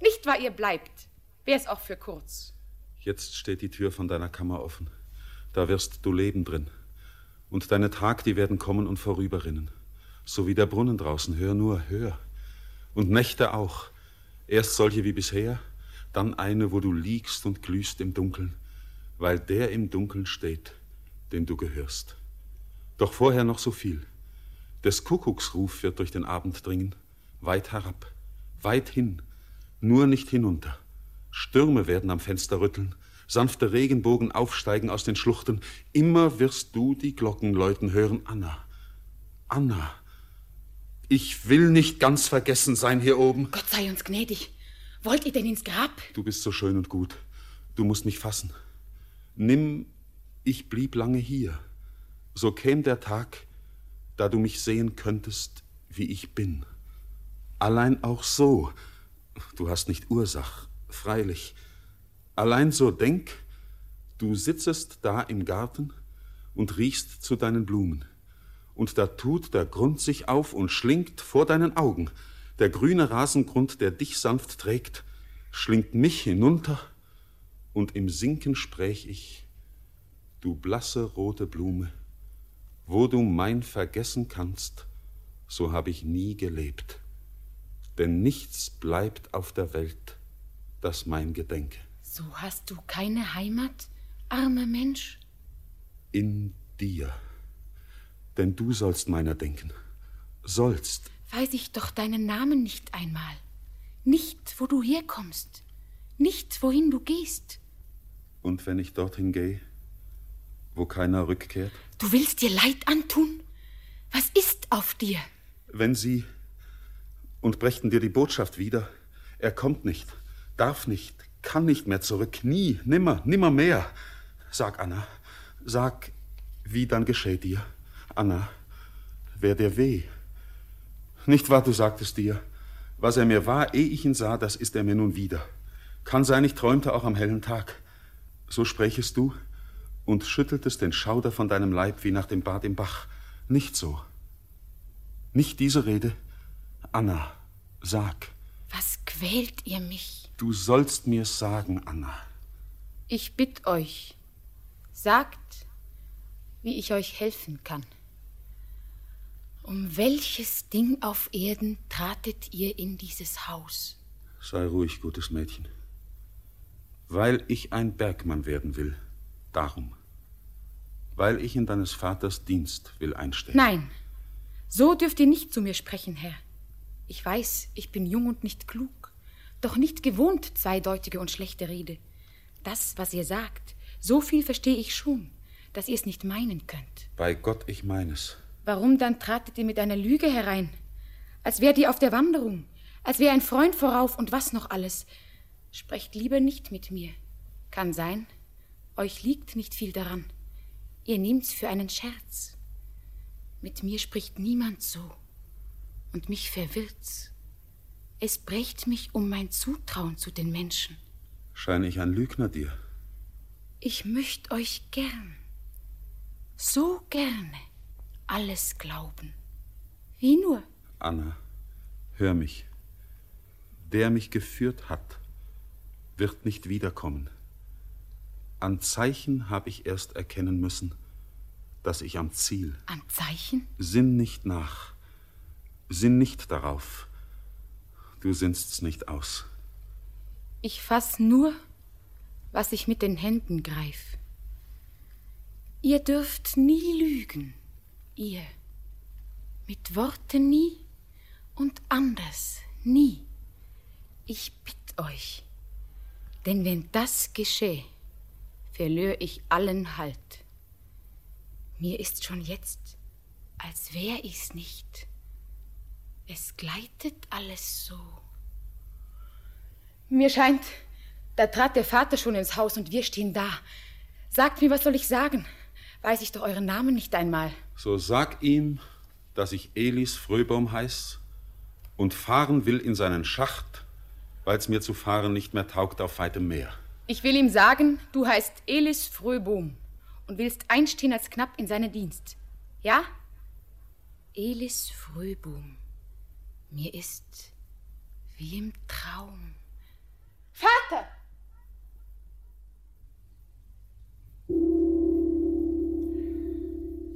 Speaker 9: Nicht wahr ihr bleibt, wär's auch für kurz.
Speaker 5: Jetzt steht die Tür von deiner Kammer offen. Da wirst du leben drin. Und deine Tag, die werden kommen und vorüberrinnen. So wie der Brunnen draußen. Hör nur, hör. Und Nächte auch. Erst solche wie bisher, dann eine, wo du liegst und glühst im Dunkeln, weil der im Dunkeln steht, dem du gehörst. Doch vorher noch so viel. Des Kuckucksruf wird durch den Abend dringen, weit herab, weit hin, nur nicht hinunter. Stürme werden am Fenster rütteln, sanfte Regenbogen aufsteigen aus den Schluchten. Immer wirst du die Glocken läuten hören, Anna. Anna, Ich will nicht ganz vergessen sein hier oben.
Speaker 9: Gott sei uns gnädig. Wollt ihr denn ins Grab?
Speaker 5: Du bist so schön und gut. Du musst mich fassen. Nimm, ich blieb lange hier. So käm der Tag, da du mich sehen könntest, wie ich bin. Allein auch so. Du hast nicht Ursach, freilich. Allein so denk, du sitzest da im Garten und riechst zu deinen Blumen. Und da tut der Grund sich auf und schlingt vor deinen Augen. Der grüne Rasengrund, der dich sanft trägt, schlingt mich hinunter, und im Sinken spräch ich, du blasse rote Blume, wo du mein vergessen kannst, so hab ich nie gelebt. Denn nichts bleibt auf der Welt, das mein Gedenke.
Speaker 9: So hast du keine Heimat, armer Mensch?
Speaker 5: In dir. Denn du sollst meiner denken. Sollst.
Speaker 9: Weiß ich doch deinen Namen nicht einmal. Nicht, wo du herkommst. Nicht, wohin du gehst.
Speaker 5: Und wenn ich dorthin gehe, wo keiner rückkehrt?
Speaker 9: Du willst dir Leid antun? Was ist auf dir?
Speaker 5: Wenn sie und brächten dir die Botschaft wieder, er kommt nicht, darf nicht, kann nicht mehr zurück, nie, nimmer, nimmer mehr. Sag, Anna, sag, wie dann geschieht dir. Anna, wär dir weh. Nicht wahr, du sagtest dir, was er mir war, ehe ich ihn sah, das ist er mir nun wieder. Kann sein, ich träumte auch am hellen Tag. So sprächest du und schütteltest den Schauder von deinem Leib wie nach dem Bad im Bach. Nicht so. Nicht diese Rede. Anna, sag.
Speaker 9: Was quält ihr mich?
Speaker 5: Du sollst mir's sagen, Anna.
Speaker 9: Ich bitt euch, sagt, wie ich euch helfen kann. Um welches Ding auf Erden tratet ihr in dieses Haus?
Speaker 5: Sei ruhig, gutes Mädchen. Weil ich ein Bergmann werden will. Darum. Weil ich in deines Vaters Dienst will einstellen.
Speaker 9: Nein, so dürft ihr nicht zu mir sprechen, Herr. Ich weiß, ich bin jung und nicht klug, doch nicht gewohnt zweideutige und schlechte Rede. Das, was ihr sagt, so viel verstehe ich schon, dass ihr es nicht meinen könnt.
Speaker 5: Bei Gott, ich meines.
Speaker 9: Warum dann tratet ihr mit einer Lüge herein? Als wärt ihr auf der Wanderung, als wäre ein Freund vorauf und was noch alles. Sprecht lieber nicht mit mir. Kann sein, euch liegt nicht viel daran. Ihr nehmt's für einen Scherz. Mit mir spricht niemand so. Und mich verwirrt's. Es brächt mich um mein Zutrauen zu den Menschen.
Speaker 5: Scheine ich ein Lügner dir?
Speaker 9: Ich möcht euch gern, so gerne alles glauben. Wie nur?
Speaker 5: Anna, hör mich. Der mich geführt hat, wird nicht wiederkommen. An Zeichen habe ich erst erkennen müssen, dass ich am Ziel.
Speaker 9: An Zeichen?
Speaker 5: Sinn nicht nach. Sinn nicht darauf. Du sinnst's nicht aus.
Speaker 9: Ich fass nur, was ich mit den Händen greif. Ihr dürft nie lügen, ihr. Mit Worten nie und anders nie. Ich bitt euch, denn wenn das gescheh, verlör ich allen Halt. Mir ist schon jetzt, als wär ich's nicht. Es gleitet alles so. Mir scheint, da trat der Vater schon ins Haus und wir stehen da. Sagt mir, was soll ich sagen? Weiß ich doch euren Namen nicht einmal.
Speaker 5: So sag ihm, dass ich Elis Fröbaum heiß und fahren will in seinen Schacht, weil's mir zu fahren nicht mehr taugt auf weitem Meer.
Speaker 9: Ich will ihm sagen, du heißt Elis Fröbohm und willst einstehen als Knapp in seinen Dienst. Ja? Elis Fröbohm. Mir ist wie im Traum. Vater!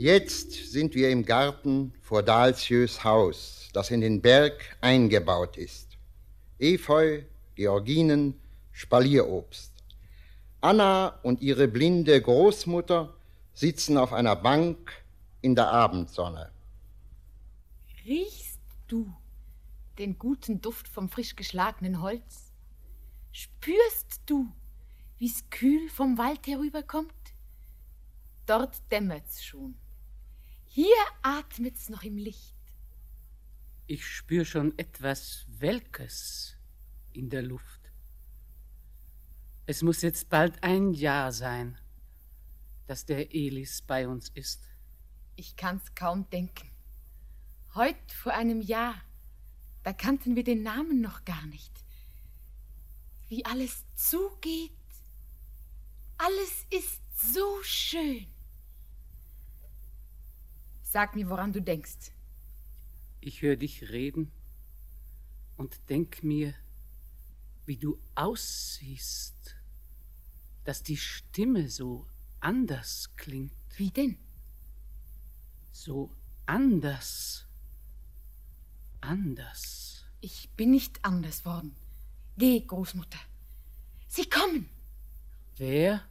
Speaker 3: Jetzt sind wir im Garten vor Dalsius Haus, das in den Berg eingebaut ist. Efeu, Georginen, Spalierobst. Anna und ihre blinde Großmutter sitzen auf einer Bank in der Abendsonne.
Speaker 11: Riechst du den guten Duft vom frisch geschlagenen Holz? Spürst du, wie's kühl vom Wald herüberkommt? Dort dämmert's schon. Hier atmet's noch im Licht.
Speaker 12: Ich spür schon etwas Welkes in der Luft. Es muss jetzt bald ein Jahr sein, dass der Elis bei uns ist.
Speaker 13: Ich kann's kaum denken. Heut vor einem Jahr, da kannten wir den Namen noch gar nicht. Wie alles zugeht. Alles ist so schön. Sag mir, woran du denkst.
Speaker 12: Ich höre dich reden und denk mir, wie du aussiehst, dass die Stimme so anders klingt.
Speaker 13: Wie denn?
Speaker 12: So anders. Anders.
Speaker 13: Ich bin nicht anders worden. Geh, Großmutter. Sie kommen.
Speaker 12: Wer?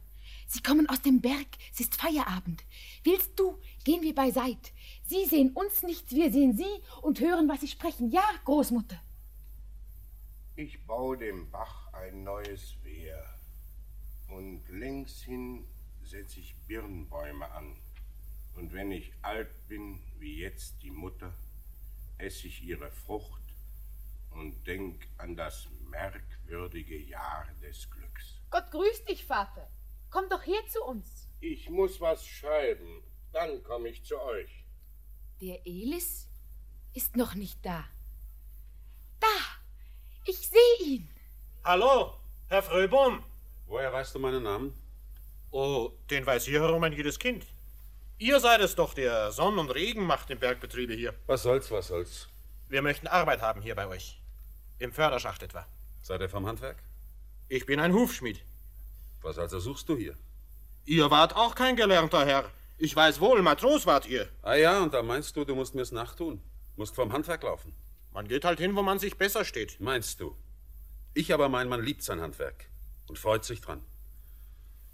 Speaker 13: Sie kommen aus dem Berg. Es ist Feierabend. Willst du, gehen wir beiseit. Sie sehen uns nicht, wir sehen Sie und hören, was Sie sprechen. Ja, Großmutter.
Speaker 14: Ich baue dem Bach ein neues Wehr. Und längs hin setze ich Birnbäume an. Und wenn ich alt bin, wie jetzt die Mutter, esse ich ihre Frucht und denk an das merkwürdige Jahr des Glücks.
Speaker 13: Gott grüßt dich, Vater. Komm doch her zu uns.
Speaker 14: Ich muss was schreiben, dann komme ich zu euch.
Speaker 13: Der Elis ist noch nicht da. Da! Ich sehe ihn.
Speaker 15: Hallo, Herr Fröbom.
Speaker 5: Woher weißt du meinen Namen?
Speaker 15: Oh, den weiß hier herum ein jedes Kind. Ihr seid es doch, der Sonn und Regen macht im Bergbetriebe hier.
Speaker 5: Was soll's, was soll's?
Speaker 15: Wir möchten Arbeit haben hier bei euch. Im Förderschacht etwa.
Speaker 5: Seid ihr vom Handwerk?
Speaker 15: Ich bin ein Hufschmied.
Speaker 5: Was also suchst du hier?
Speaker 15: Ihr wart auch kein gelernter Herr. Ich weiß wohl, Matros wart ihr.
Speaker 5: Ah ja, und da meinst du, du musst mir's nachtun. Musst vom Handwerk laufen.
Speaker 15: Man geht halt hin, wo man sich besser steht.
Speaker 5: Meinst du? Ich aber mein, man liebt sein Handwerk und freut sich dran.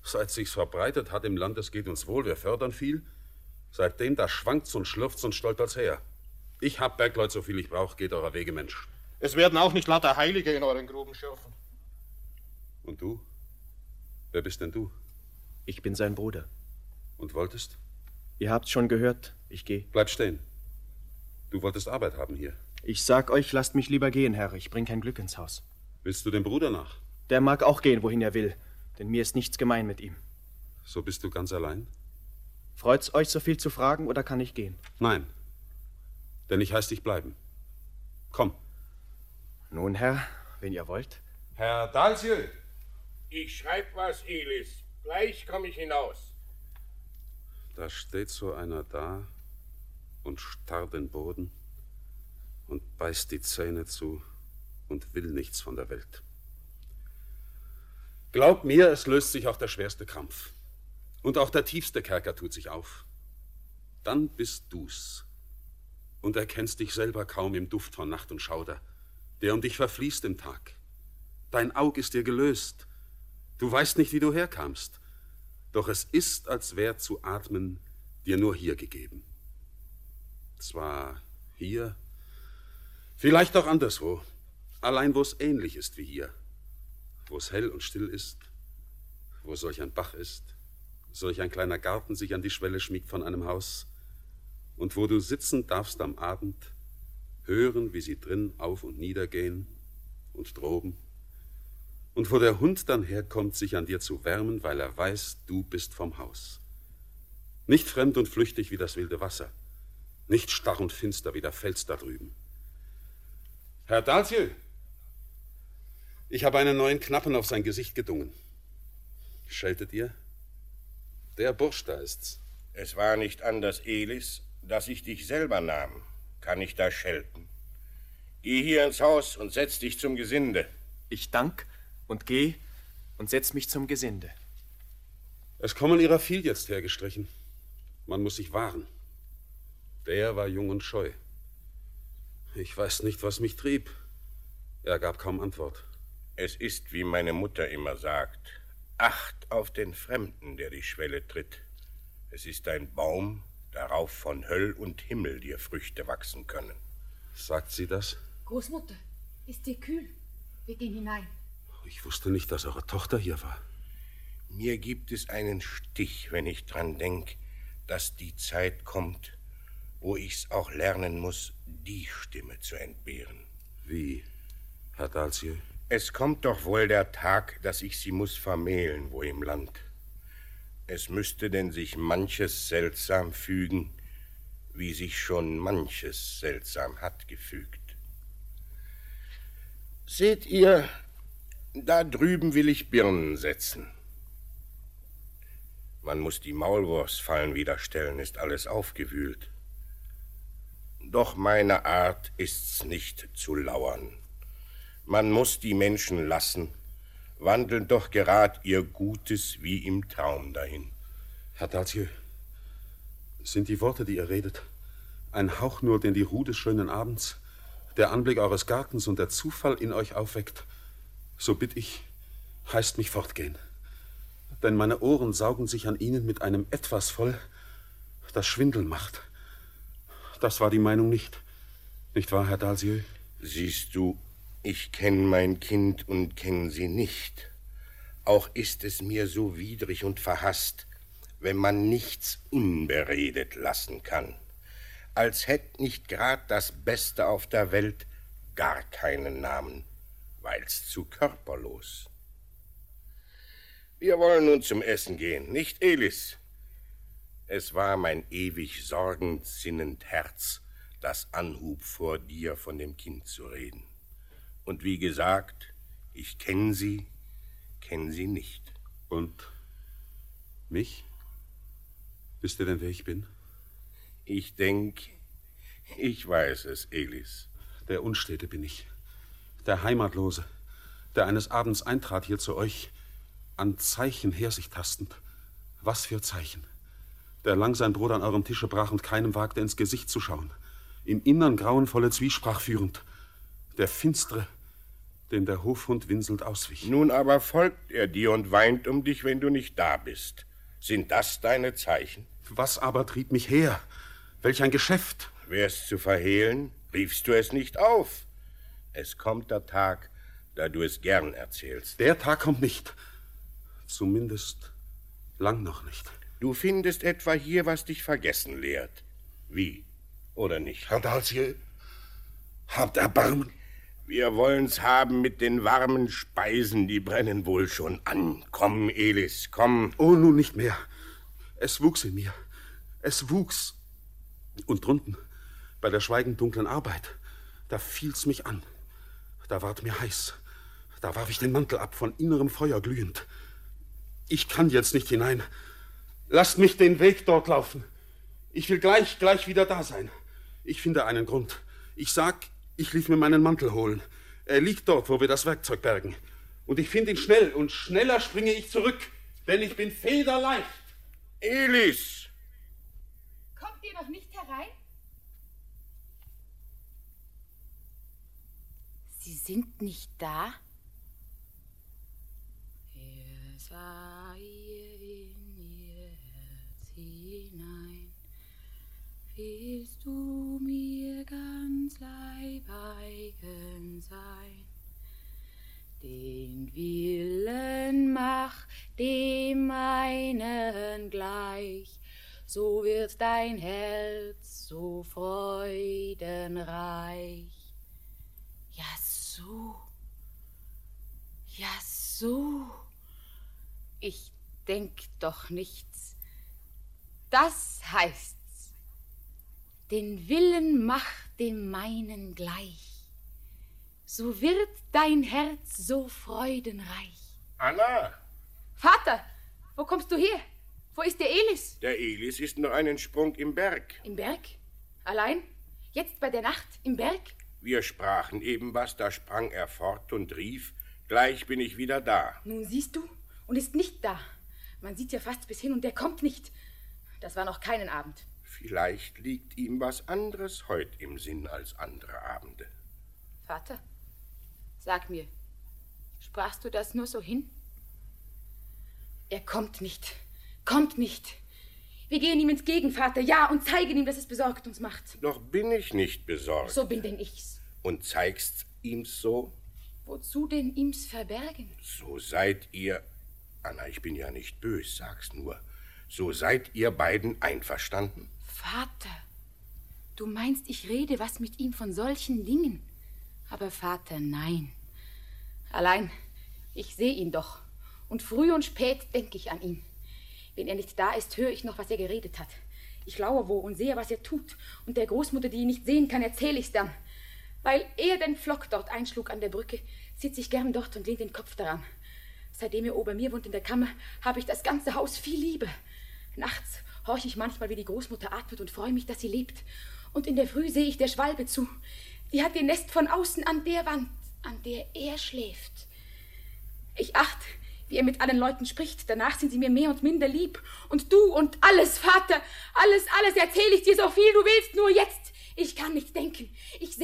Speaker 5: Seit sich's verbreitet hat im Land, es geht uns wohl, wir fördern viel. Seitdem, da schwankt's und schlürft's und stolpert's her. Ich hab Bergleut, so viel ich brauch, geht eurer Wege, Mensch.
Speaker 15: Es werden auch nicht lauter Heilige in euren Gruben schürfen.
Speaker 5: Und du? Wer bist denn du?
Speaker 16: Ich bin sein Bruder.
Speaker 5: Und wolltest?
Speaker 16: Ihr habt's schon gehört. Ich gehe.
Speaker 5: Bleib stehen. Du wolltest Arbeit haben hier.
Speaker 16: Ich sag euch, lasst mich lieber gehen, Herr. Ich bring kein Glück ins Haus.
Speaker 5: Willst du dem Bruder nach?
Speaker 16: Der mag auch gehen, wohin er will, denn mir ist nichts gemein mit ihm.
Speaker 5: So bist du ganz allein?
Speaker 16: Freut's euch, so viel zu fragen, oder kann ich gehen?
Speaker 5: Nein. Denn ich heiß dich bleiben. Komm.
Speaker 16: Nun, Herr, wenn ihr wollt.
Speaker 5: Herr Dalsiel!
Speaker 14: Ich schreib was, Elis. Gleich komme ich hinaus.
Speaker 5: Da steht so einer da und starrt den Boden und beißt die Zähne zu und will nichts von der Welt. Glaub mir, es löst sich auch der schwerste Krampf. Und auch der tiefste Kerker tut sich auf. Dann bist du's und erkennst dich selber kaum im Duft von Nacht und Schauder, der um dich verfließt im Tag. Dein Aug ist dir gelöst. Du weißt nicht, wie du herkamst. Doch es ist, als wär zu atmen dir nur hier gegeben. Zwar hier, vielleicht auch anderswo, allein wo es ähnlich ist wie hier, wo es hell und still ist, wo solch ein Bach ist, solch ein kleiner Garten sich an die Schwelle schmiegt von einem Haus, und wo du sitzen darfst am Abend, hören, wie sie drin auf und nieder gehen und droben, und wo der Hund dann herkommt, sich an dir zu wärmen, weil er weiß, du bist vom Haus. Nicht fremd und flüchtig wie das wilde Wasser, nicht starr und finster wie der Fels da drüben. Herr Dalziel, ich habe einen neuen Knappen auf sein Gesicht gedungen. Scheltet ihr? Der Bursch da ist's.
Speaker 14: Es war nicht anders, Elis, dass ich dich selber nahm. Kann ich da schelten? Geh hier ins Haus und setz dich zum Gesinde.
Speaker 16: Ich dank und geh und setz mich zum Gesinde.
Speaker 5: Es kommen ihrer viel jetzt hergestrichen. Man muss sich wahren. Der war jung und scheu. Ich weiß nicht, was mich trieb. Er gab kaum Antwort.
Speaker 14: Es ist, wie meine Mutter immer sagt, Acht auf den Fremden, der die Schwelle tritt. Es ist ein Baum, darauf von Höll und Himmel dir Früchte wachsen können.
Speaker 5: Sagt sie das?
Speaker 13: Großmutter, ist dir kühl? Wir gehen hinein.
Speaker 5: Ich wusste nicht, dass eure Tochter hier war.
Speaker 14: Mir gibt es einen Stich, wenn ich dran denk, dass die Zeit kommt, wo ich's auch lernen muss, die Stimme zu entbehren.
Speaker 5: Wie, Herr Dalziel?
Speaker 14: Es kommt doch wohl der Tag, dass ich sie muss vermählen, wo im Land. Es müsste denn sich manches seltsam fügen, wie sich schon manches seltsam hat gefügt. Seht ihr, da drüben will ich Birnen setzen. Man muss die Maulwurfsfallen wieder stellen, ist alles aufgewühlt. Doch meine Art ist's nicht zu lauern. Man muss die Menschen lassen, wandeln doch gerad ihr Gutes wie im Traum dahin.
Speaker 5: Herr Dalziel, sind die Worte, die ihr redet, ein Hauch nur, den die Ruhe des schönen Abends, der Anblick eures Gartens und der Zufall in euch aufweckt, so bitt ich, heißt mich fortgehen. Denn meine Ohren saugen sich an ihnen mit einem Etwas voll, das Schwindel macht. Das war die Meinung nicht. Nicht wahr, Herr Dalsieu?
Speaker 14: Siehst du, ich kenn mein Kind und kenn sie nicht. Auch ist es mir so widrig und verhasst, wenn man nichts unberedet lassen kann. Als hätt nicht grad das Beste auf der Welt gar keinen Namen, weil's zu körperlos. Wir wollen nun zum Essen gehen, nicht, Elis? Es war mein ewig sorgend sinnend Herz, das anhub, vor dir von dem Kind zu reden. Und wie gesagt, ich kenn sie, kenn sie nicht.
Speaker 5: Und mich? Wisst ihr denn, wer ich bin?
Speaker 14: Ich denk, ich weiß es, Elis.
Speaker 5: Der Unstete bin ich. Der Heimatlose, der eines Abends eintrat hier zu euch, an Zeichen her sich tastend. Was für Zeichen? Der lang sein Brot an eurem Tische brach und keinem wagte ins Gesicht zu schauen. Im Innern grauenvolle Zwiesprach führend. Der Finstre, dem der Hofhund winselnd auswich.
Speaker 14: Nun aber folgt er dir und weint um dich, wenn du nicht da bist. Sind das deine Zeichen?
Speaker 5: Was aber trieb mich her? Welch ein Geschäft!
Speaker 14: Wär's zu verhehlen, riefst du es nicht auf. Es kommt der Tag, da du es gern erzählst.
Speaker 5: Der Tag kommt nicht. Zumindest lang noch nicht.
Speaker 14: Du findest etwa hier, was dich vergessen lehrt. Wie? Oder nicht?
Speaker 8: Herr Dalziel, habt Erbarmen.
Speaker 14: Wir wollen's haben mit den warmen Speisen, die brennen wohl schon an. Komm, Elis, komm.
Speaker 5: Oh, nun nicht mehr. Es wuchs in mir. Es wuchs. Und drunten, bei der schweigend dunklen Arbeit, da fiel's mich an. Da ward mir heiß. Da warf ich den Mantel ab, von innerem Feuer glühend. Ich kann jetzt nicht hinein. Lasst mich den Weg dort laufen. Ich will gleich, gleich wieder da sein. Ich finde einen Grund. Ich sag, ich lief mir meinen Mantel holen. Er liegt dort, wo wir das Werkzeug bergen. Und ich finde ihn schnell, und schneller springe ich zurück, denn ich bin federleicht.
Speaker 14: Elis!
Speaker 9: Kommt ihr noch nicht herein?
Speaker 13: Sie sind nicht da?
Speaker 9: Er sah ihr in ihr Herz hinein. Willst du mir ganz leib eigen sein? Den Willen mach dem meinen gleich, so wird dein Herz so freudenreich. Ja, so. Ja, so. Ich denk doch nichts. Das heißt's. Den Willen mach dem meinen gleich. So wird dein Herz so freudenreich.
Speaker 14: Anna!
Speaker 9: Vater, wo kommst du her? Wo ist der Elis?
Speaker 14: Der Elis ist nur einen Sprung im Berg.
Speaker 9: Im Berg? Allein? Jetzt bei der Nacht im Berg?
Speaker 14: Wir sprachen eben was, da sprang er fort und rief, gleich bin ich wieder da.
Speaker 9: Nun siehst du, und ist nicht da. Man sieht ja fast bis hin und der kommt nicht. Das war noch keinen Abend.
Speaker 14: Vielleicht liegt ihm was anderes heut im Sinn als andere Abende.
Speaker 9: Vater, sag mir, sprachst du das nur so hin? Er kommt nicht, kommt nicht. Wir gehen ihm entgegen, Vater, ja, und zeigen ihm, dass es besorgt uns macht.
Speaker 14: Doch bin ich nicht besorgt.
Speaker 9: So bin denn ich's.
Speaker 14: Und zeigst ihm's so?
Speaker 9: Wozu denn ihm's verbergen?
Speaker 14: So seid ihr. Anna, ich bin ja nicht bös, sag's nur. So seid ihr beiden einverstanden?
Speaker 9: Vater, Du meinst, ich rede was mit ihm von solchen Dingen? Aber Vater, nein. Allein, ich sehe ihn doch. Und früh und spät denke ich an ihn. Wenn er nicht da ist, höre ich noch, was er geredet hat. Ich lauere wo und sehe, was er tut. Und der Großmutter, die ihn nicht sehen kann, erzähle ich's dann. Weil er den Flock dort einschlug an der Brücke, sitze ich gern dort und lehne den Kopf daran. Seitdem er ober mir wohnt in der Kammer, habe ich das ganze Haus viel Liebe. Nachts horche ich manchmal, wie die Großmutter atmet und freue mich, dass sie lebt. Und in der Früh sehe ich der Schwalbe zu. Die hat ihr Nest von außen an der Wand, an der er schläft. Ich acht, wie er mit allen Leuten spricht. Danach sind sie mir mehr und minder lieb. Und du und alles, Vater, alles, alles erzähle ich dir so viel du willst, nur jetzt. Ich kann nicht denken.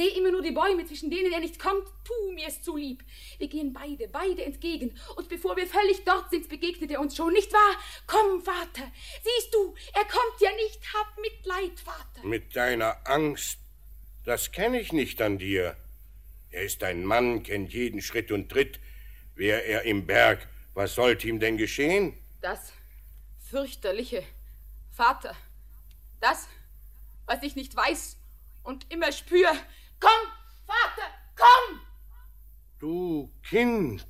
Speaker 9: Ich sehe immer nur die Bäume, zwischen denen er nicht kommt. Tu mir es zu lieb. Wir gehen beide, beide entgegen. Und bevor wir völlig dort sind, begegnet er uns schon, nicht wahr? Komm, Vater. Siehst du, er kommt ja nicht. Hab Mitleid, Vater.
Speaker 14: Mit deiner Angst, das kenne ich nicht an dir. Er ist ein Mann, kennt jeden Schritt und Tritt. Wär er im Berg, was sollte ihm denn geschehen?
Speaker 9: Das fürchterliche, Vater. Das, was ich nicht weiß und immer spür. Komm, Vater, komm!
Speaker 14: Du Kind.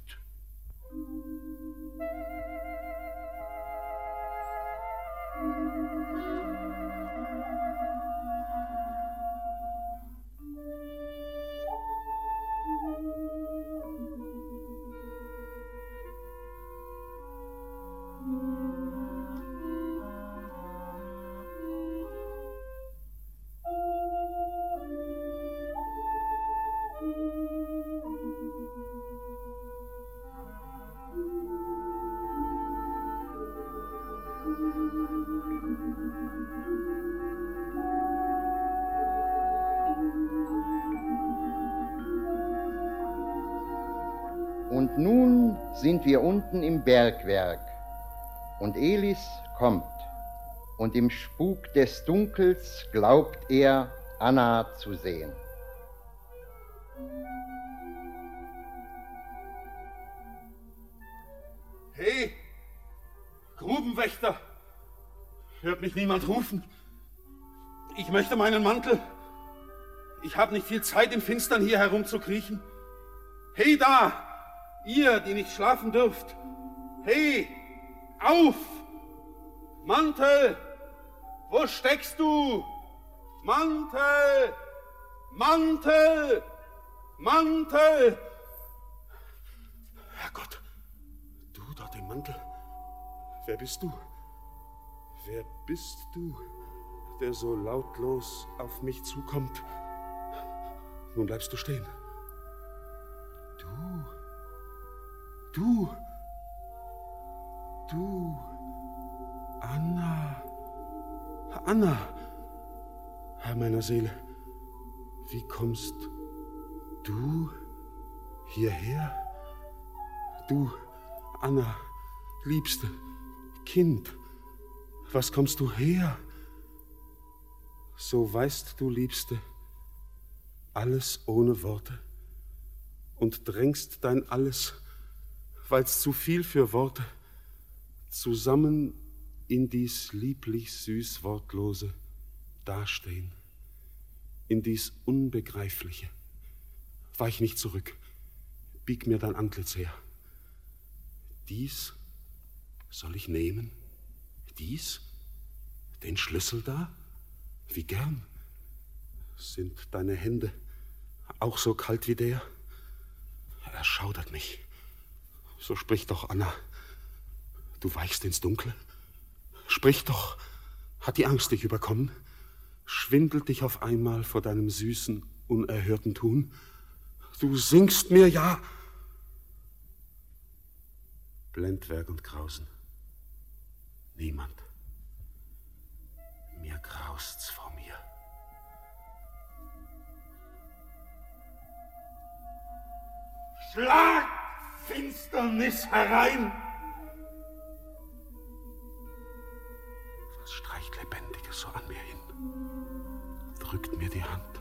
Speaker 3: Sind wir unten im Bergwerk und Elis kommt und im Spuk des Dunkels glaubt er, Anna zu sehen.
Speaker 5: Hey, Grubenwächter! Hört mich niemand rufen? Ich möchte meinen Mantel. Ich habe nicht viel Zeit, im Finstern hier herumzukriechen. Hey da! Ihr, die nicht schlafen dürft. Hey! Auf! Mantel! Wo steckst du? Mantel! Mantel! Mantel! Herrgott, du dort im Mantel. Wer bist du? Wer bist du, der so lautlos auf mich zukommt? Nun bleibst du stehen. Du, du, Anna, Anna, Herr meiner Seele, wie kommst du hierher? Du, Anna, Liebste, Kind, was kommst du her? So weißt du, Liebste, alles ohne Worte und drängst dein Alles, weil's zu viel für Worte, zusammen in dies lieblich süß Wortlose dastehen, in dies Unbegreifliche. Weich nicht zurück, bieg mir dein Antlitz her. Dies soll ich nehmen? Dies? Den Schlüssel da? Wie gern? Sind deine Hände auch so kalt wie der? Er schaudert mich. So sprich doch, Anna. Du weichst ins Dunkle. Sprich doch. Hat die Angst dich überkommen? Schwindelt dich auf einmal vor deinem süßen, unerhörten Tun? Du singst mir ja. Blendwerk und Grausen. Niemand. Mir graust's vor mir. Schlag Finsternis herein! Was streicht Lebendiges so an mir hin? Drückt mir die Hand.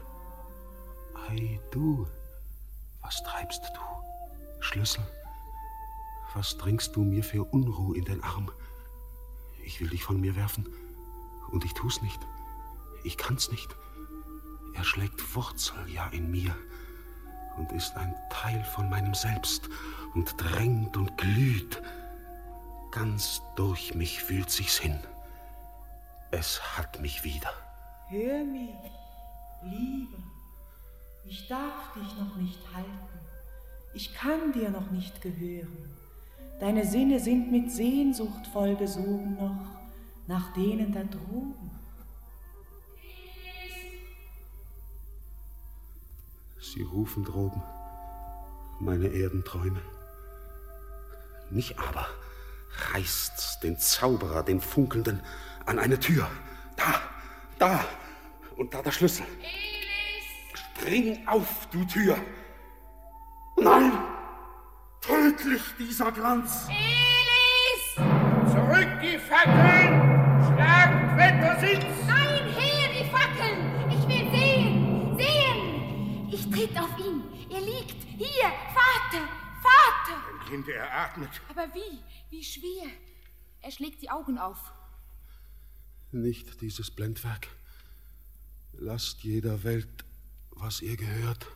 Speaker 5: Ei, du, was treibst du? Schlüssel, was dringst du mir für Unruh in den Arm? Ich will dich von mir werfen, und ich tu's nicht. Ich kann's nicht. Er schlägt Wurzel ja in mir und ist ein Teil von meinem Selbst und drängt und glüht. Ganz durch mich fühlt sich's hin. Es hat mich wieder.
Speaker 7: Hör mich, Liebe. Ich darf dich noch nicht halten. Ich kann dir noch nicht gehören. Deine Sinne sind mit Sehnsucht vollgesogen noch nach denen da droben.
Speaker 5: Sie rufen droben meine Erdenträume. Mich aber reißt's den Zauberer, den Funkelnden, an eine Tür. Da, da und da der Schlüssel. Elis! Spring auf, du Tür! Nein! Tödlich dieser Glanz!
Speaker 17: Elis! Zurück die Fackeln! Schlagt Wettersitz!
Speaker 9: Nein, her tritt auf ihn. Er liegt hier. Vater! Vater!
Speaker 14: Ein Kind, er atmet.
Speaker 9: Aber wie? Wie schwer? Er schlägt die Augen auf.
Speaker 5: Nicht dieses Blendwerk. Lasst jeder Welt, was ihr gehört.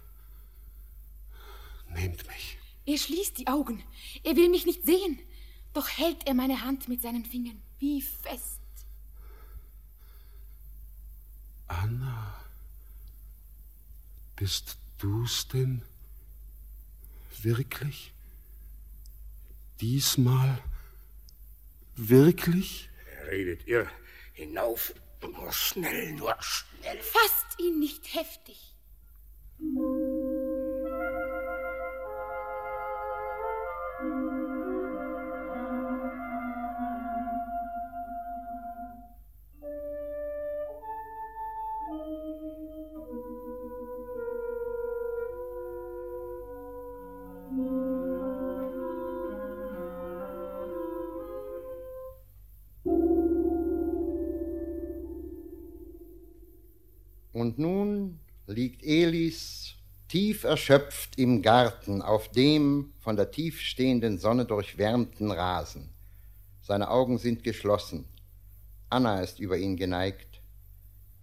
Speaker 5: Nehmt mich.
Speaker 9: Er schließt die Augen. Er will mich nicht sehen. Doch hält er meine Hand mit seinen Fingern. Wie fest.
Speaker 5: Anna, bist du's denn? Wirklich? Diesmal? Wirklich?
Speaker 14: Redet irr. Hinauf. Nur schnell, nur schnell.
Speaker 9: Fasst ihn nicht heftig.
Speaker 3: Tief erschöpft im Garten auf dem von der tiefstehenden Sonne durchwärmten Rasen. Seine Augen sind geschlossen. Anna ist über ihn geneigt.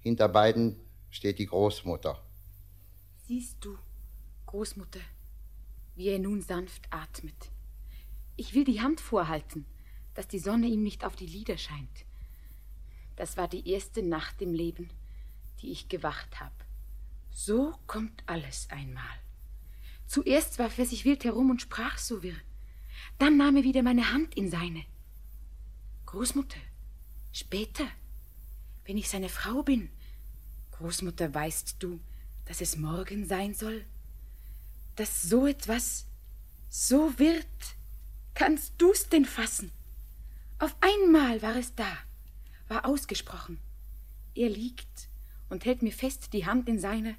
Speaker 3: Hinter beiden steht die Großmutter.
Speaker 9: Siehst du, Großmutter, wie er nun sanft atmet. Ich will die Hand vorhalten, dass die Sonne ihm nicht auf die Lider scheint. Das war die erste Nacht im Leben, die ich gewacht habe. So kommt alles einmal. Zuerst warf er sich wild herum und sprach so wirr. Dann nahm er wieder meine Hand in seine. Großmutter, später, wenn ich seine Frau bin, Großmutter, weißt du, dass es morgen sein soll? Dass so etwas so wird? Kannst du's denn fassen? Auf einmal war es da, war ausgesprochen. Er liegt und hält mir fest die Hand in seine,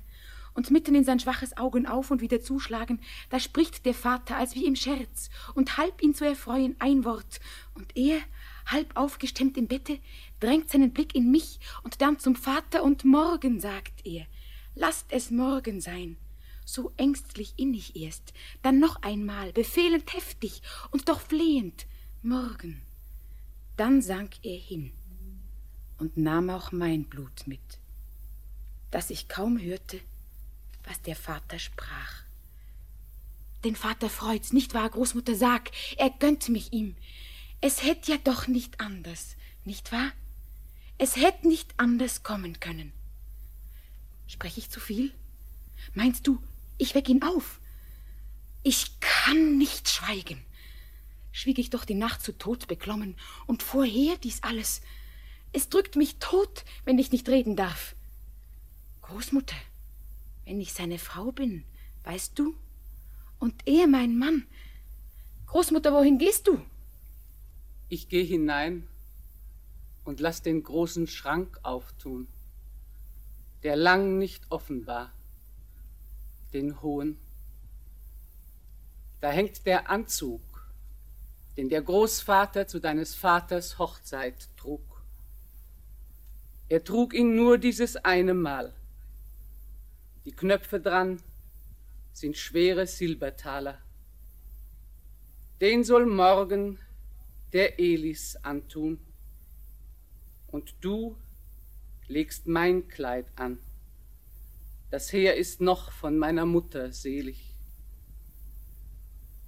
Speaker 9: und mitten in sein schwaches Augen auf und wieder zuschlagen, da spricht der Vater als wie im Scherz, und halb ihn zu erfreuen ein Wort, und er, halb aufgestemmt im Bette, drängt seinen Blick in mich und dann zum Vater, und morgen, sagt er, lasst es morgen sein. So ängstlich innig erst, dann noch einmal, befehlend heftig und doch flehend, morgen. Dann sank er hin und nahm auch mein Blut mit dass ich kaum hörte, was der Vater sprach. Den Vater freut's, nicht wahr, Großmutter, sag, er gönnt mich ihm. Es hätt ja doch nicht anders, nicht wahr? Es hätt nicht anders kommen können. Sprech ich zu viel? Meinst du, ich weck ihn auf? Ich kann nicht schweigen. Schwieg ich doch die Nacht zu Tod beklommen und vorher dies alles. Es drückt mich tot, wenn ich nicht reden darf. Großmutter, wenn ich seine Frau bin, weißt du? Und er mein Mann. Großmutter, wohin gehst du?
Speaker 12: Ich gehe hinein und lass den großen Schrank auftun, der lang nicht offen war, den hohen. Da hängt der Anzug, den der Großvater zu deines Vaters Hochzeit trug. Er trug ihn nur dieses eine Mal. Die Knöpfe dran sind schwere Silbertaler. Den soll morgen der Elis antun. Und du legst mein Kleid an. Das Heer ist noch von meiner Mutter selig.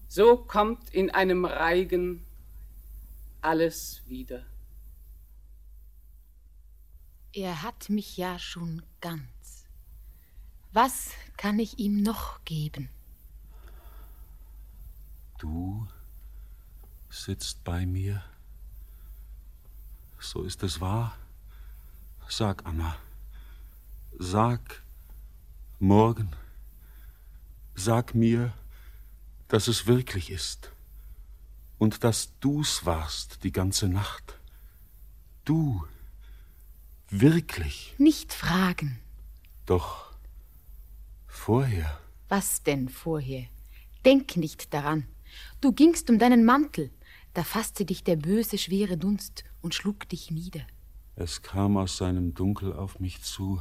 Speaker 12: So kommt in einem Reigen alles wieder.
Speaker 9: Er hat mich ja schon ganz. Was kann ich ihm noch geben?
Speaker 5: Du sitzt bei mir. So ist es wahr. Sag, Anna. Sag morgen. Sag mir, dass es wirklich ist. Und dass du's warst die ganze Nacht. Du. Wirklich.
Speaker 9: Nicht fragen.
Speaker 5: Doch. Vorher.
Speaker 9: Was denn vorher? Denk nicht daran. Du gingst um deinen Mantel, da fasste dich der böse, schwere Dunst und schlug dich nieder.
Speaker 5: Es kam aus seinem Dunkel auf mich zu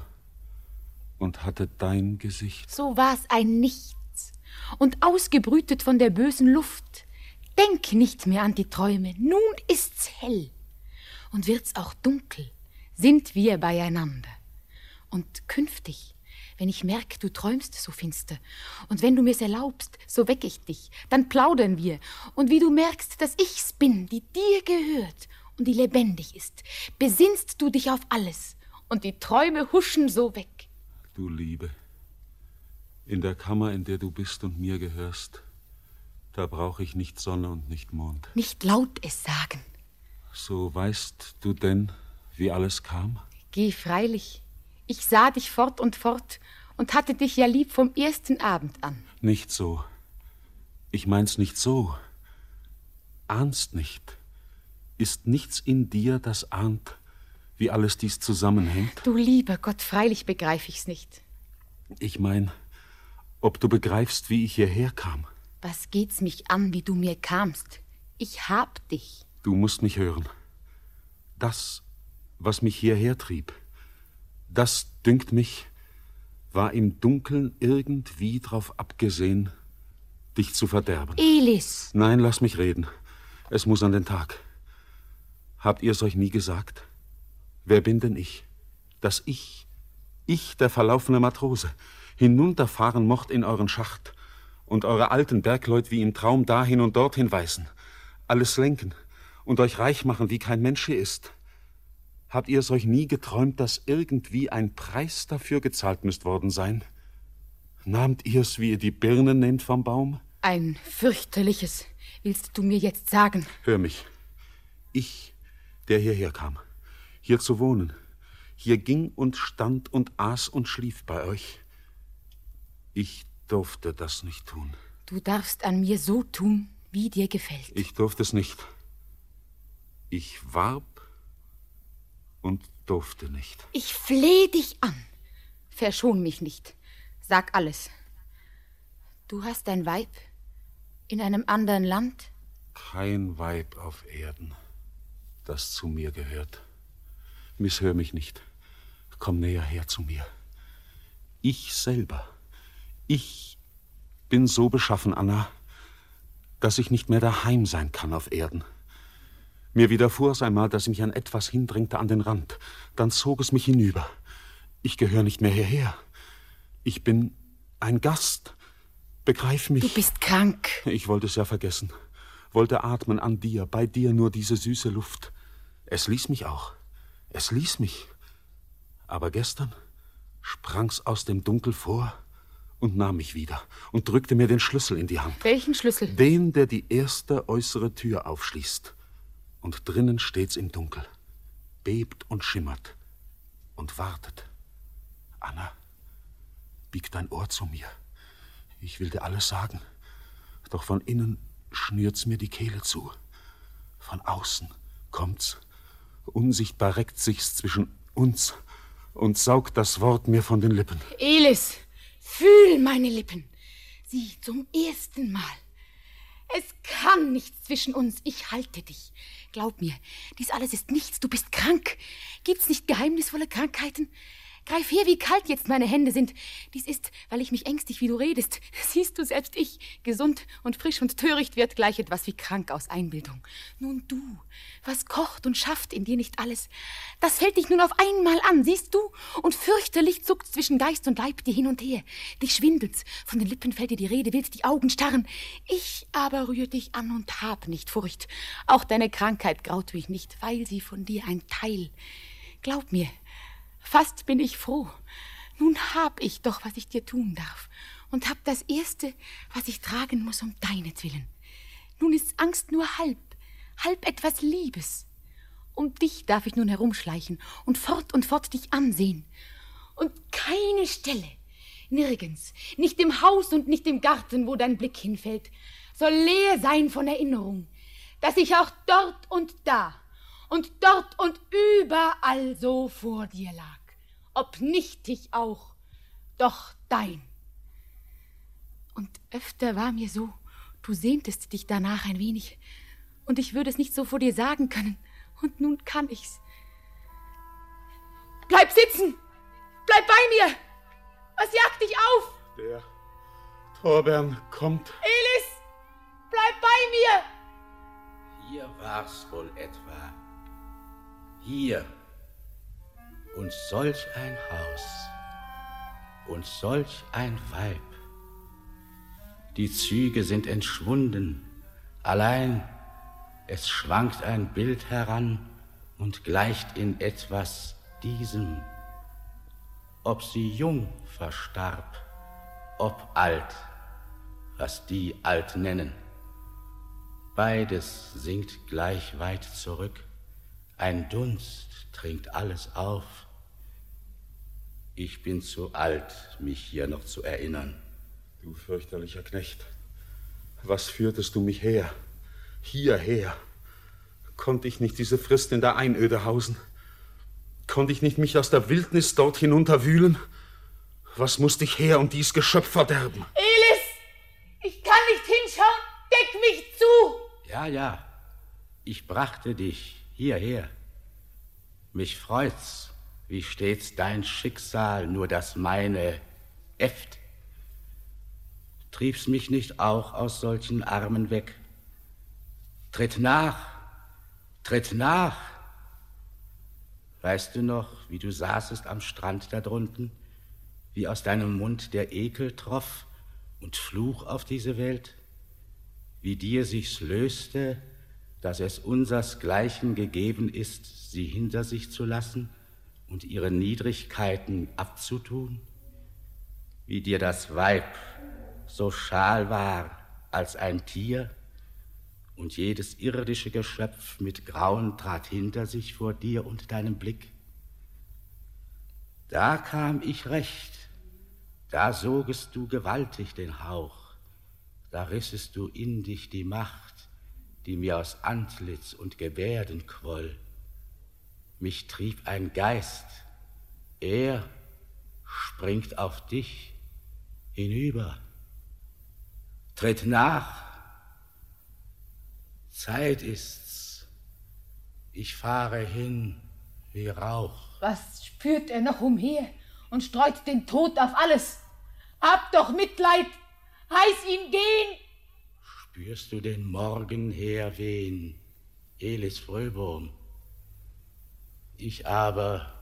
Speaker 5: und hatte dein Gesicht.
Speaker 9: So war's ein Nichts und ausgebrütet von der bösen Luft. Denk nicht mehr an die Träume, nun ist's hell. Und wird's auch dunkel, sind wir beieinander. Und künftig wenn ich merke, du träumst so finster. Und wenn du mir's erlaubst, so weck ich dich. Dann plaudern wir. Und wie du merkst, dass ich's bin, die dir gehört und die lebendig ist, besinnst du dich auf alles. Und die Träume huschen so weg.
Speaker 5: Du Liebe, in der Kammer, in der du bist und mir gehörst, da brauche ich nicht Sonne und nicht Mond.
Speaker 9: Nicht laut es sagen.
Speaker 5: So weißt du denn, wie alles kam?
Speaker 9: Geh freilich. Ich sah dich fort und fort und hatte dich ja lieb vom ersten Abend an.
Speaker 5: Nicht so. Ich mein's nicht so. Ahnst nicht. Ist nichts in dir, das ahnt, wie alles dies zusammenhängt?
Speaker 9: Du lieber Gott, freilich begreif ich's nicht.
Speaker 5: Ich mein, ob du begreifst, wie ich hierher kam.
Speaker 9: Was geht's mich an, wie du mir kamst? Ich hab dich.
Speaker 5: Du musst mich hören. Das, was mich hierher trieb, das, dünkt mich, war im Dunkeln irgendwie drauf abgesehen, dich zu verderben.
Speaker 9: Elis!
Speaker 5: Nein, lass mich reden. Es muss an den Tag. Habt ihr es euch nie gesagt? Wer bin denn ich? Dass ich, ich, der verlaufene Matrose, hinunterfahren mocht in euren Schacht und eure alten Bergleut wie im Traum dahin und dorthin weisen, alles lenken und euch reich machen, wie kein Mensch hier ist. Habt ihr es euch nie geträumt, dass irgendwie ein Preis dafür gezahlt müsst worden sein? Nahmt ihr's, wie ihr die Birne nehmt vom Baum?
Speaker 9: Ein fürchterliches, willst du mir jetzt sagen?
Speaker 5: Hör mich. Ich, der hierher kam, hier zu wohnen, hier ging und stand und aß und schlief bei euch. Ich durfte das nicht tun.
Speaker 9: Du darfst an mir so tun, wie dir gefällt.
Speaker 5: Ich durfte es nicht. Ich warb und durfte nicht.
Speaker 9: Ich flehe dich an. Verschon mich nicht. Sag alles. Du hast ein Weib in einem anderen Land?
Speaker 5: Kein Weib auf Erden, das zu mir gehört. Misshör mich nicht. Komm näher her zu mir. Ich selber, ich bin so beschaffen, Anna, dass ich nicht mehr daheim sein kann auf Erden. Mir widerfuhr es einmal, dass ich mich an etwas hindrängte an den Rand. Dann zog es mich hinüber. Ich gehöre nicht mehr hierher. Ich bin ein Gast. Begreif mich.
Speaker 9: Du bist krank.
Speaker 5: Ich wollte es ja vergessen. Wollte atmen an dir, bei dir nur diese süße Luft. Es ließ mich auch. Es ließ mich. Aber gestern sprang's aus dem Dunkel vor und nahm mich wieder und drückte mir den Schlüssel in die Hand.
Speaker 9: Welchen Schlüssel?
Speaker 5: Den, der die erste äußere Tür aufschließt und drinnen steht's im Dunkel, bebt und schimmert und wartet. Anna, bieg dein Ohr zu mir. Ich will dir alles sagen, doch von innen schnürt's mir die Kehle zu. Von außen kommt's, unsichtbar reckt sich's zwischen uns und saugt das Wort mir von den Lippen.
Speaker 9: Elis, fühl meine Lippen. Sie zum ersten Mal. Es kann nichts zwischen uns. Ich halte dich. Glaub mir, dies alles ist nichts. Du bist krank. Gibt's nicht geheimnisvolle Krankheiten? Greif her, wie kalt jetzt meine Hände sind. Dies ist, weil ich mich ängstig, wie du redest. Siehst du, selbst ich, gesund und frisch und töricht, wird gleich etwas wie krank aus Einbildung. Nun du, was kocht und schafft in dir nicht alles, das fällt dich nun auf einmal an, siehst du? Und fürchterlich zuckt zwischen Geist und Leib dir hin und her. Dich schwindelt's, von den Lippen fällt dir die Rede, willst die Augen starren. Ich aber rühr dich an und hab nicht Furcht. Auch deine Krankheit graut mich nicht, weil sie von dir ein Teil. Glaub mir, Fast bin ich froh. Nun hab ich doch, was ich dir tun darf. Und hab das Erste, was ich tragen muss, um deinetwillen. Nun ist Angst nur halb, halb etwas Liebes. Um dich darf ich nun herumschleichen und fort und fort dich ansehen. Und keine Stelle, nirgends, nicht im Haus und nicht im Garten, wo dein Blick hinfällt, soll leer sein von Erinnerung, dass ich auch dort und da und dort und überall so vor dir lag, ob nichtig auch, doch dein. Und öfter war mir so, du sehntest dich danach ein wenig, und ich würde es nicht so vor dir sagen können, und nun kann ich's. Bleib sitzen! Bleib bei mir! Was jagt dich auf?
Speaker 5: Der Torbern kommt.
Speaker 9: Elis! Bleib bei mir!
Speaker 6: Hier war's wohl etwa. Hier und solch ein Haus und solch ein Weib. Die Züge sind entschwunden, allein es schwankt ein Bild heran und gleicht in etwas diesem. Ob sie jung verstarb, ob alt, was die alt nennen. Beides sinkt gleich weit zurück ein Dunst trinkt alles auf. Ich bin zu alt, mich hier noch zu erinnern.
Speaker 5: Du fürchterlicher Knecht, was führtest du mich her? Hierher? Konnte ich nicht diese Frist in der Einöde hausen? Konnte ich nicht mich aus der Wildnis dort hinunterwühlen? Was musste ich her und dies Geschöpf verderben?
Speaker 9: Elis! Ich kann nicht hinschauen! Deck mich zu!
Speaker 6: Ja, ja. Ich brachte dich hierher. Mich freut's, wie stets dein Schicksal nur das meine äfft. Triebst mich nicht auch aus solchen Armen weg? Tritt nach, tritt nach. Weißt du noch, wie du saßest am Strand da drunten, wie aus deinem Mund der Ekel troff und Fluch auf diese Welt? Wie dir sich's löste, dass es unsersgleichen gegeben ist, sie hinter sich zu lassen und ihre Niedrigkeiten abzutun? Wie dir das Weib so schal war als ein Tier und jedes irdische Geschöpf mit Grauen trat hinter sich vor dir und deinem Blick? Da kam ich recht, da sogest du gewaltig den Hauch, da rissest du in dich die Macht, die mir aus Antlitz und Gebärden quoll. Mich trieb ein Geist, er springt auf dich hinüber. Tritt nach, Zeit ist's, ich fahre hin wie Rauch.
Speaker 9: Was spürt er noch umher und streut den Tod auf alles? Hab doch Mitleid, heiß ihn gehen,
Speaker 6: Spürst du den Morgen herwehen, Elis Fröbohm? Ich aber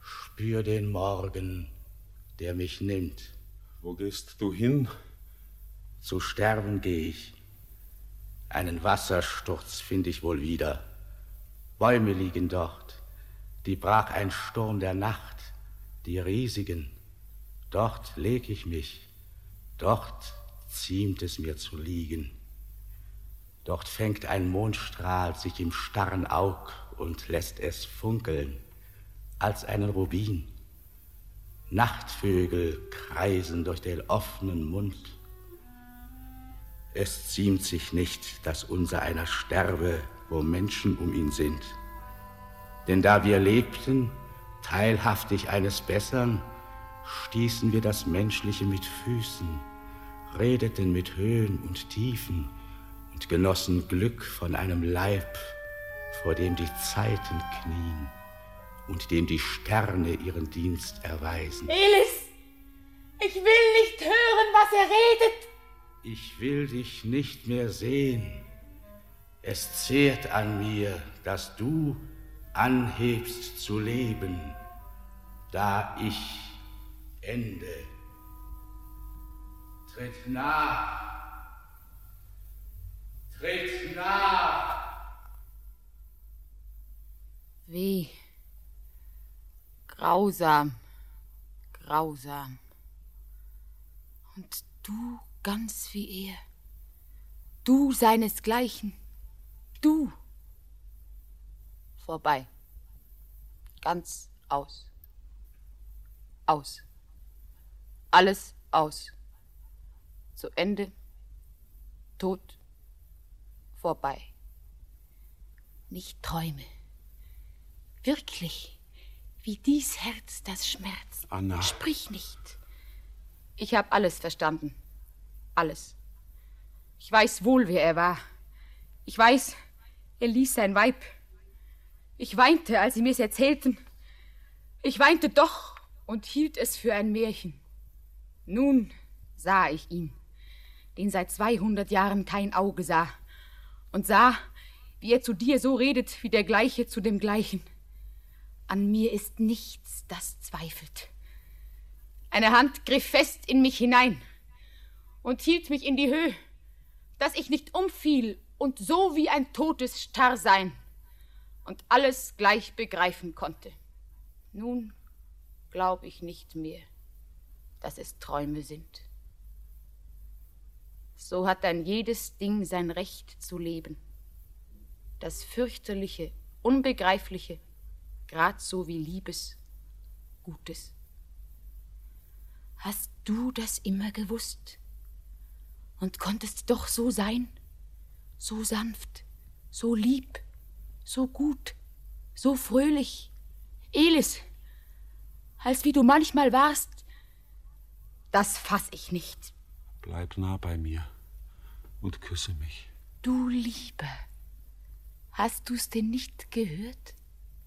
Speaker 6: spür den Morgen, der mich nimmt.
Speaker 5: Wo gehst du hin?
Speaker 6: Zu sterben geh ich. Einen Wassersturz find ich wohl wieder. Bäume liegen dort, die brach ein Sturm der Nacht, die riesigen. Dort leg ich mich, dort ziemt es mir zu liegen. Dort fängt ein Mondstrahl sich im starren Aug und lässt es funkeln als einen Rubin. Nachtvögel kreisen durch den offenen Mund. Es ziemt sich nicht, dass unser einer sterbe, wo Menschen um ihn sind. Denn da wir lebten, teilhaftig eines Bessern, stießen wir das Menschliche mit Füßen, redeten mit Höhen und Tiefen, und genossen Glück von einem Leib, vor dem die Zeiten knien und dem die Sterne ihren Dienst erweisen.
Speaker 18: Elis, ich will nicht hören, was er redet.
Speaker 6: Ich will dich nicht mehr sehen. Es zehrt an mir, dass du anhebst zu leben, da ich ende. Tritt nah. Tritt nah.
Speaker 9: Weh. Grausam. Grausam. Und du ganz wie er. Du seinesgleichen. Du. Vorbei. Ganz aus. Aus. Alles aus. Zu Ende. Tod. Vorbei. Nicht Träume. Wirklich. Wie dies Herz das schmerzt.
Speaker 5: Anna.
Speaker 9: Sprich nicht. Ich habe alles verstanden. Alles. Ich weiß wohl, wer er war. Ich weiß, er ließ sein Weib. Ich weinte, als sie mir's erzählten. Ich weinte doch und hielt es für ein Märchen. Nun sah ich ihn, den seit zweihundert Jahren kein Auge sah, und sah, wie er zu dir so redet wie der Gleiche zu dem Gleichen. An mir ist nichts, das zweifelt. Eine Hand griff fest in mich hinein und hielt mich in die Höhe, dass ich nicht umfiel und so wie ein totes starr sein und alles gleich begreifen konnte. Nun glaub ich nicht mehr, dass es Träume sind. So hat dann jedes Ding sein Recht zu leben. Das fürchterliche, unbegreifliche, grad so wie Liebes, Gutes. Hast du das immer gewusst? Und konntest doch so sein? So sanft, so lieb, so gut, so fröhlich, Elis, als wie du manchmal warst. Das fass ich nicht.
Speaker 5: Bleib nah bei mir und küsse mich.
Speaker 9: Du Lieber, hast du's denn nicht gehört?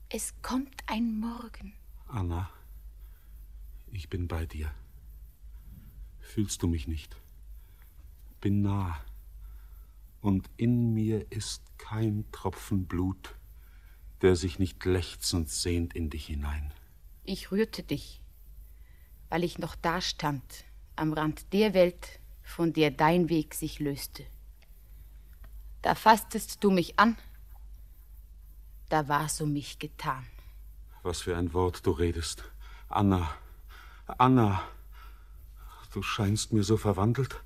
Speaker 9: Es kommt ein Morgen.
Speaker 5: Anna, ich bin bei dir. Fühlst du mich nicht? Bin nah. Und in mir ist kein Tropfen Blut, der sich nicht lechzend sehnt in dich hinein.
Speaker 9: Ich rührte dich, weil ich noch dastand, am Rand der Welt, von der dein Weg sich löste. Da fasstest du mich an, da war's um mich getan.
Speaker 5: Was für ein Wort du redest. Anna, Anna, du scheinst mir so verwandelt.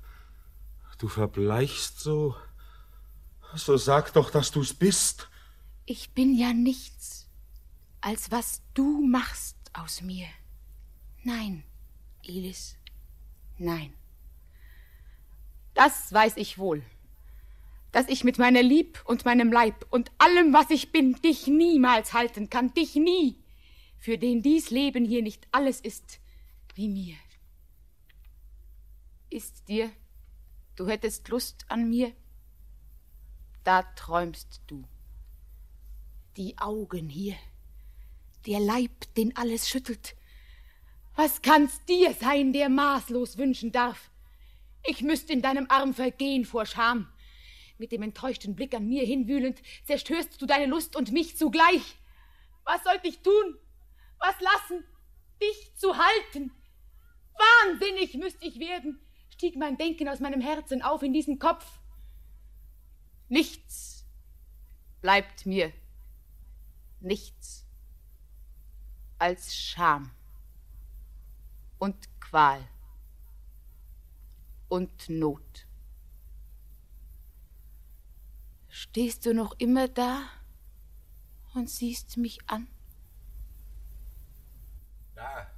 Speaker 5: Du verbleichst so. So sag doch, dass du's bist.
Speaker 9: Ich bin ja nichts, als was du machst aus mir. Nein, Elis, nein. Das weiß ich wohl, dass ich mit meiner Lieb und meinem Leib und allem, was ich bin, dich niemals halten kann, dich nie, für den dies Leben hier nicht alles ist wie mir. Ist dir, du hättest Lust an mir, da träumst du. Die Augen hier, der Leib, den alles schüttelt. Was kann's dir sein, der maßlos wünschen darf? Ich müsst in deinem Arm vergehen vor Scham. Mit dem enttäuschten Blick an mir hinwühlend, zerstörst du deine Lust und mich zugleich. Was sollt ich tun? Was lassen? Dich zu halten? Wahnsinnig müsst ich werden, stieg mein Denken aus meinem Herzen auf in diesen Kopf. Nichts bleibt mir, nichts als Scham und Qual und Not. Stehst du noch immer da und siehst mich an?
Speaker 14: Da,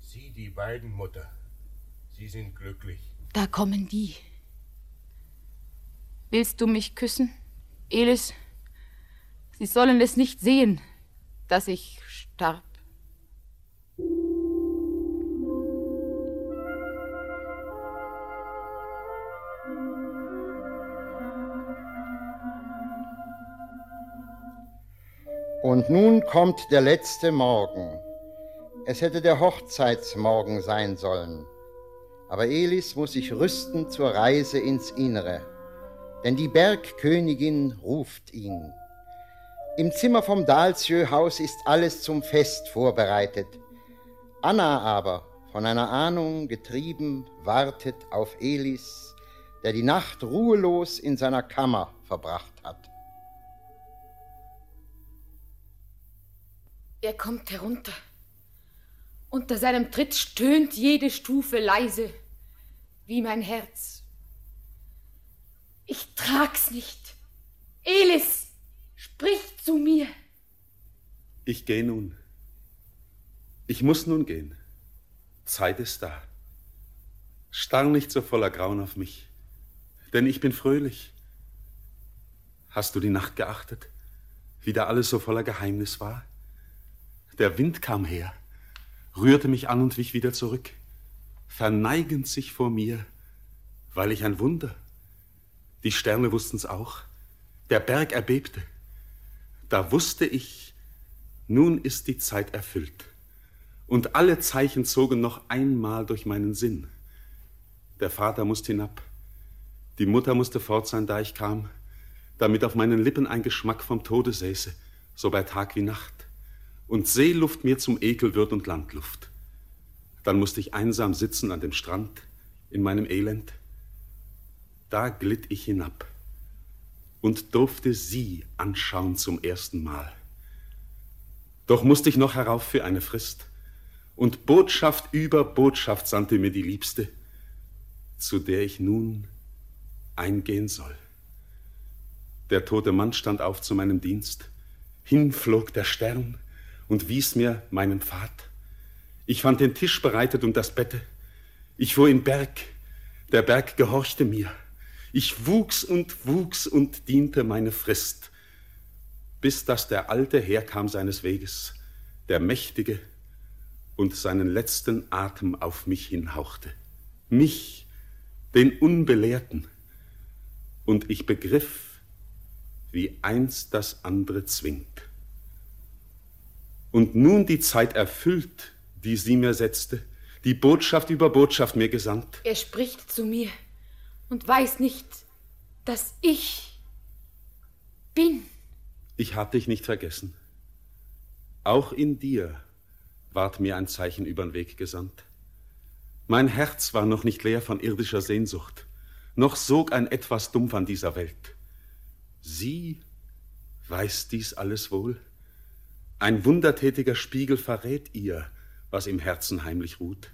Speaker 14: sieh die beiden, Mutter. Sie sind glücklich.
Speaker 9: Da kommen die. Willst du mich küssen, Elis? Sie sollen es nicht sehen, dass ich starb.
Speaker 3: Und nun kommt der letzte Morgen. Es hätte der Hochzeitsmorgen sein sollen. Aber Elis muss sich rüsten zur Reise ins Innere, denn die Bergkönigin ruft ihn. Im Zimmer vom Dalsjö-Haus ist alles zum Fest vorbereitet. Anna aber, von einer Ahnung getrieben, wartet auf Elis, der die Nacht ruhelos in seiner Kammer verbracht
Speaker 9: Er kommt herunter. Unter seinem Tritt stöhnt jede Stufe leise, wie mein Herz. Ich trag's nicht. Elis, sprich zu mir.
Speaker 5: Ich gehe nun. Ich muss nun gehen. Zeit ist da. Starr nicht so voller Grauen auf mich, denn ich bin fröhlich. Hast du die Nacht geachtet, wie da alles so voller Geheimnis war? Der Wind kam her, rührte mich an und wich wieder zurück, verneigend sich vor mir, weil ich ein Wunder. Die Sterne wussten's auch, der Berg erbebte. Da wusste ich, nun ist die Zeit erfüllt. Und alle Zeichen zogen noch einmal durch meinen Sinn. Der Vater musste hinab, die Mutter musste fort sein, da ich kam, damit auf meinen Lippen ein Geschmack vom Tode säße, so bei Tag wie Nacht, und Seeluft mir zum Ekel wird und Landluft. Dann musste ich einsam sitzen an dem Strand, in meinem Elend. Da glitt ich hinab und durfte sie anschauen zum ersten Mal. Doch musste ich noch herauf für eine Frist, und Botschaft über Botschaft sandte mir die Liebste, zu der ich nun eingehen soll. Der tote Mann stand auf zu meinem Dienst, hinflog der Stern und wies mir meinen Pfad. Ich fand den Tisch bereitet und das Bette. Ich fuhr in Berg, der Berg gehorchte mir. Ich wuchs und wuchs und diente meine Frist, bis dass der Alte herkam seines Weges, der Mächtige, und seinen letzten Atem auf mich hinhauchte. Mich, den Unbelehrten. Und ich begriff, wie eins das andere zwingt. Und nun die Zeit erfüllt, die sie mir setzte, die Botschaft über Botschaft mir gesandt.
Speaker 9: Er spricht zu mir und weiß nicht, dass ich bin.
Speaker 5: Ich hab dich nicht vergessen. Auch in dir ward mir ein Zeichen übern Weg gesandt. Mein Herz war noch nicht leer von irdischer Sehnsucht, noch sog ein etwas dumpf an dieser Welt. Sie weiß dies alles wohl? Ein wundertätiger Spiegel verrät ihr, was im Herzen heimlich ruht.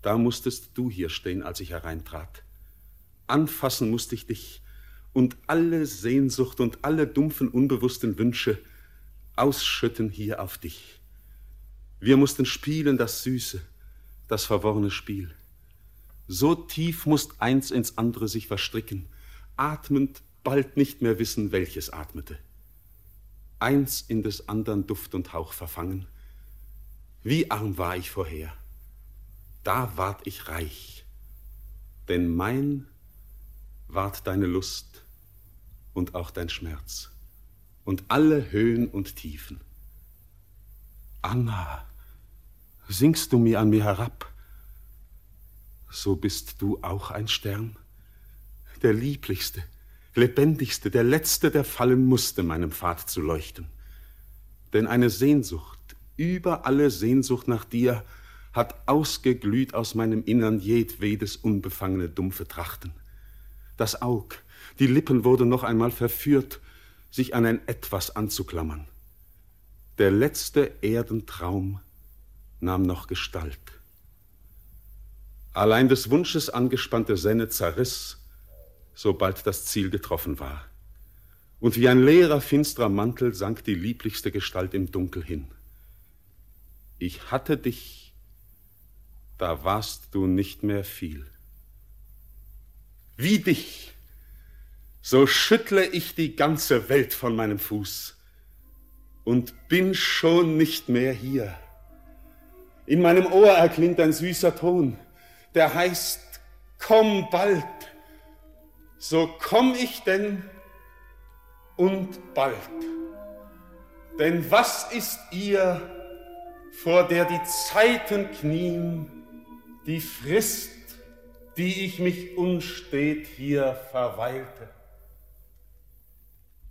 Speaker 5: Da musstest du hier stehen, als ich hereintrat. Anfassen musste ich dich und alle Sehnsucht und alle dumpfen, unbewussten Wünsche ausschütten hier auf dich. Wir mussten spielen das Süße, das verworrene Spiel. So tief musst eins ins andere sich verstricken, atmend bald nicht mehr wissen, welches atmete. Eins in des andern Duft und Hauch verfangen. Wie arm war ich vorher, da ward ich reich, denn mein ward deine Lust und auch dein Schmerz und alle Höhen und Tiefen. Anna, sinkst du mir an mir herab, so bist du auch ein Stern, der lieblichste, lebendigste, der letzte, der fallen musste, meinem Pfad zu leuchten. Denn eine Sehnsucht, über alle Sehnsucht nach dir, hat ausgeglüht aus meinem Innern jedwedes unbefangene, dumpfe Trachten. Das Aug, die Lippen wurden noch einmal verführt, sich an ein Etwas anzuklammern. Der letzte Erdentraum nahm noch Gestalt. Allein des Wunsches angespannte Senne zerriss, sobald das Ziel getroffen war. Und wie ein leerer, finsterer Mantel sank die lieblichste Gestalt im Dunkel hin. Ich hatte dich, da warst du nicht mehr viel. Wie dich, so schüttle ich die ganze Welt von meinem Fuß und bin schon nicht mehr hier. In meinem Ohr erklingt ein süßer Ton, der heißt, komm bald. So komm ich denn und bald.
Speaker 8: Denn was ist ihr, vor der die Zeiten knien, die Frist, die ich mich unstet hier verweilte?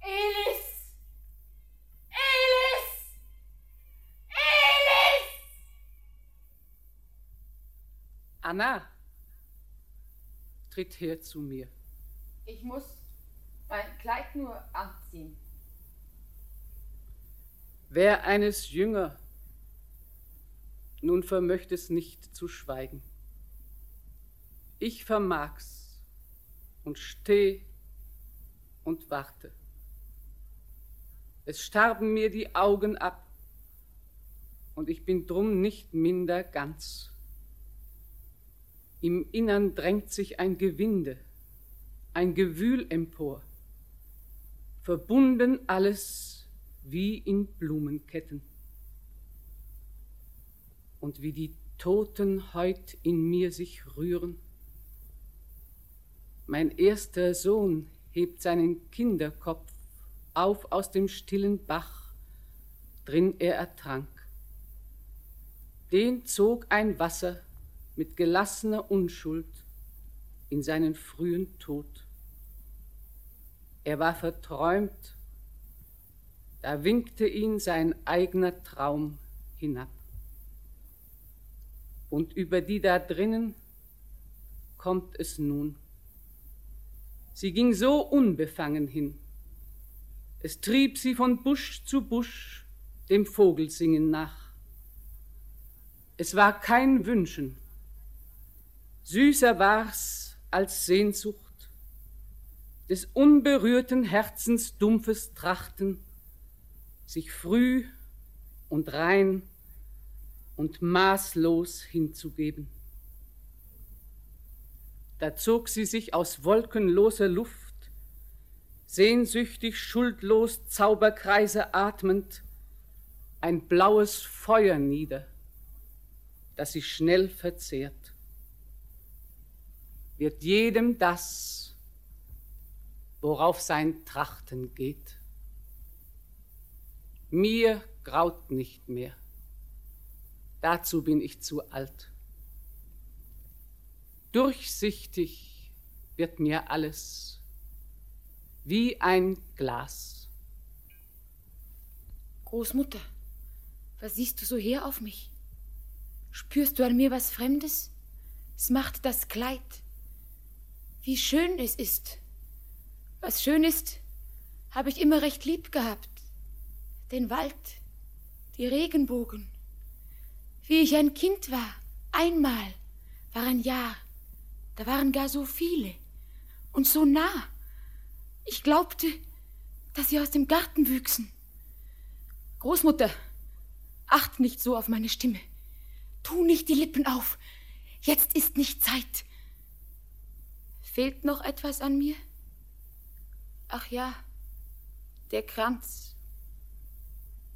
Speaker 13: Elis! Elis! Elis!
Speaker 12: Anna, tritt her zu mir.
Speaker 9: Ich muss mein Kleid nur anziehen.
Speaker 12: Wär eines jünger, nun vermöcht es nicht zu schweigen. Ich vermag's und steh und warte. Es starben mir die Augen ab und ich bin drum nicht minder ganz. Im Innern drängt sich ein Gewinde, ein Gewühl empor, verbunden alles wie in Blumenketten. Und wie die Toten heut in mir sich rühren. Mein erster Sohn hebt seinen Kinderkopf auf aus dem stillen Bach, drin er ertrank. Den zog ein Wasser mit gelassener Unschuld in seinen frühen Tod. Er war verträumt, da winkte ihn sein eigener Traum hinab. Und über die da drinnen kommt es nun. Sie ging so unbefangen hin. Es trieb sie von Busch zu Busch dem Vogelsingen nach. Es war kein Wünschen. Süßer war's als Sehnsucht des unberührten Herzens dumpfes Trachten, sich früh und rein und maßlos hinzugeben. Da zog sie sich aus wolkenloser Luft, sehnsüchtig, schuldlos, Zauberkreise atmend, ein blaues Feuer nieder, das sich schnell verzehrt. Wird jedem das, worauf sein Trachten geht. Mir graut nicht mehr. Dazu bin ich zu alt. Durchsichtig wird mir alles wie ein Glas.
Speaker 9: Großmutter, was siehst du so her auf mich? Spürst du an mir was Fremdes? Es macht das Kleid. Wie schön es ist. Was schön ist, habe ich immer recht lieb gehabt. Den Wald, die Regenbogen. Wie ich ein Kind war, einmal, war ein Jahr. Da waren gar so viele und so nah. Ich glaubte, dass sie aus dem Garten wüchsen. Großmutter, acht nicht so auf meine Stimme. Tu nicht die Lippen auf. Jetzt ist nicht Zeit. Fehlt noch etwas an mir? Ach ja, der Kranz.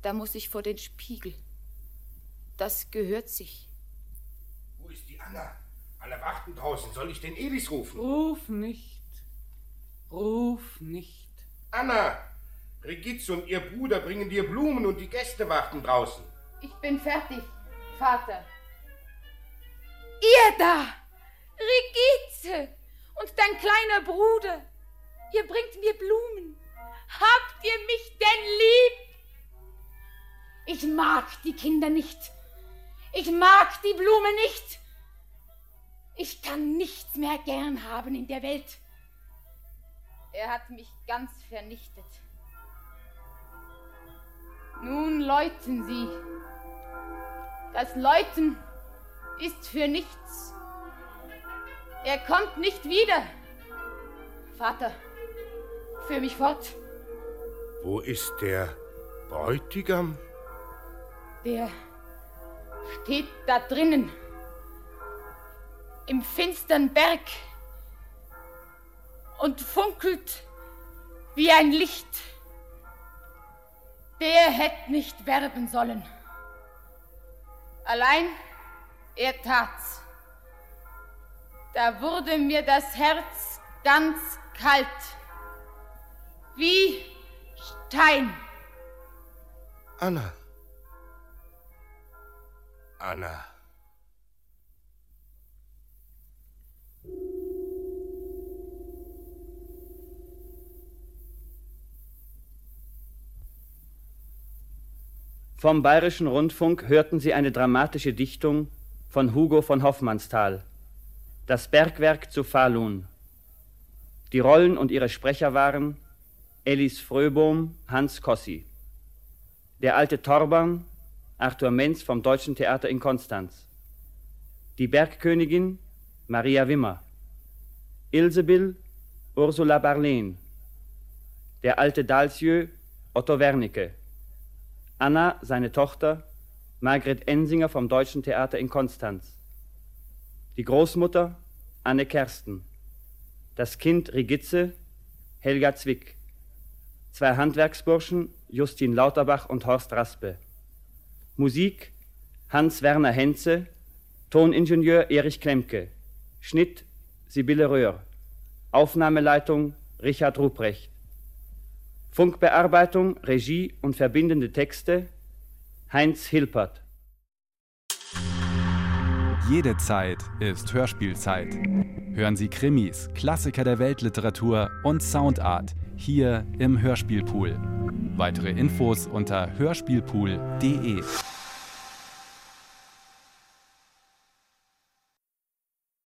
Speaker 9: Da muss ich vor den Spiegel. Das gehört sich.
Speaker 14: Wo ist die Anna? Alle warten draußen. Soll ich den Elis rufen?
Speaker 12: Ruf nicht. Ruf nicht.
Speaker 14: Anna! Regitze und ihr Bruder bringen dir Blumen und die Gäste warten draußen.
Speaker 9: Ich bin fertig, Vater. Ihr da! Regitze! Und dein kleiner Bruder! Ihr bringt mir Blumen. Habt ihr mich denn lieb? Ich mag die Kinder nicht. Ich mag die Blume nicht. Ich kann nichts mehr gern haben in der Welt. Er hat mich ganz vernichtet. Nun läuten Sie. Das Läuten ist für nichts. Er kommt nicht wieder. Vater, führ mich fort.
Speaker 14: Wo ist der Bräutigam?
Speaker 9: Der steht da drinnen. Im finstern Berg. Und funkelt wie ein Licht. Der hätte nicht werben sollen. Allein er tat's. Da wurde mir das Herz ganz kalt. Wie Stein.
Speaker 14: Anna. Anna.
Speaker 2: Vom Bayerischen Rundfunk hörten Sie eine dramatische Dichtung von Hugo von Hoffmannsthal. Das Bergwerk zu Falun. Die Rollen und ihre Sprecher waren Elis Fröbohm, Hans Kossi. Der alte Torban, Arthur Menz vom Deutschen Theater in Konstanz. Die Bergkönigin, Maria Wimmer. Ilsebill, Ursula Barlen. Der alte Dalsieu, Otto Wernicke. Anna, seine Tochter, Margret Ensinger vom Deutschen Theater in Konstanz. Die Großmutter, Anne Kersten. Das Kind Rigitze, Helga Zwick. Zwei Handwerksburschen, Justin Lauterbach und Horst Raspe. Musik, Hans-Werner Henze, Toningenieur Erich Klemke. Schnitt, Sibylle Röhr. Aufnahmeleitung, Richard Ruprecht. Funkbearbeitung, Regie und verbindende Texte Heinz Hilpert.
Speaker 1: Jede Zeit ist Hörspielzeit. Hören Sie Krimis, Klassiker der Weltliteratur und Soundart hier im Hörspielpool. Weitere Infos unter hörspielpool.de.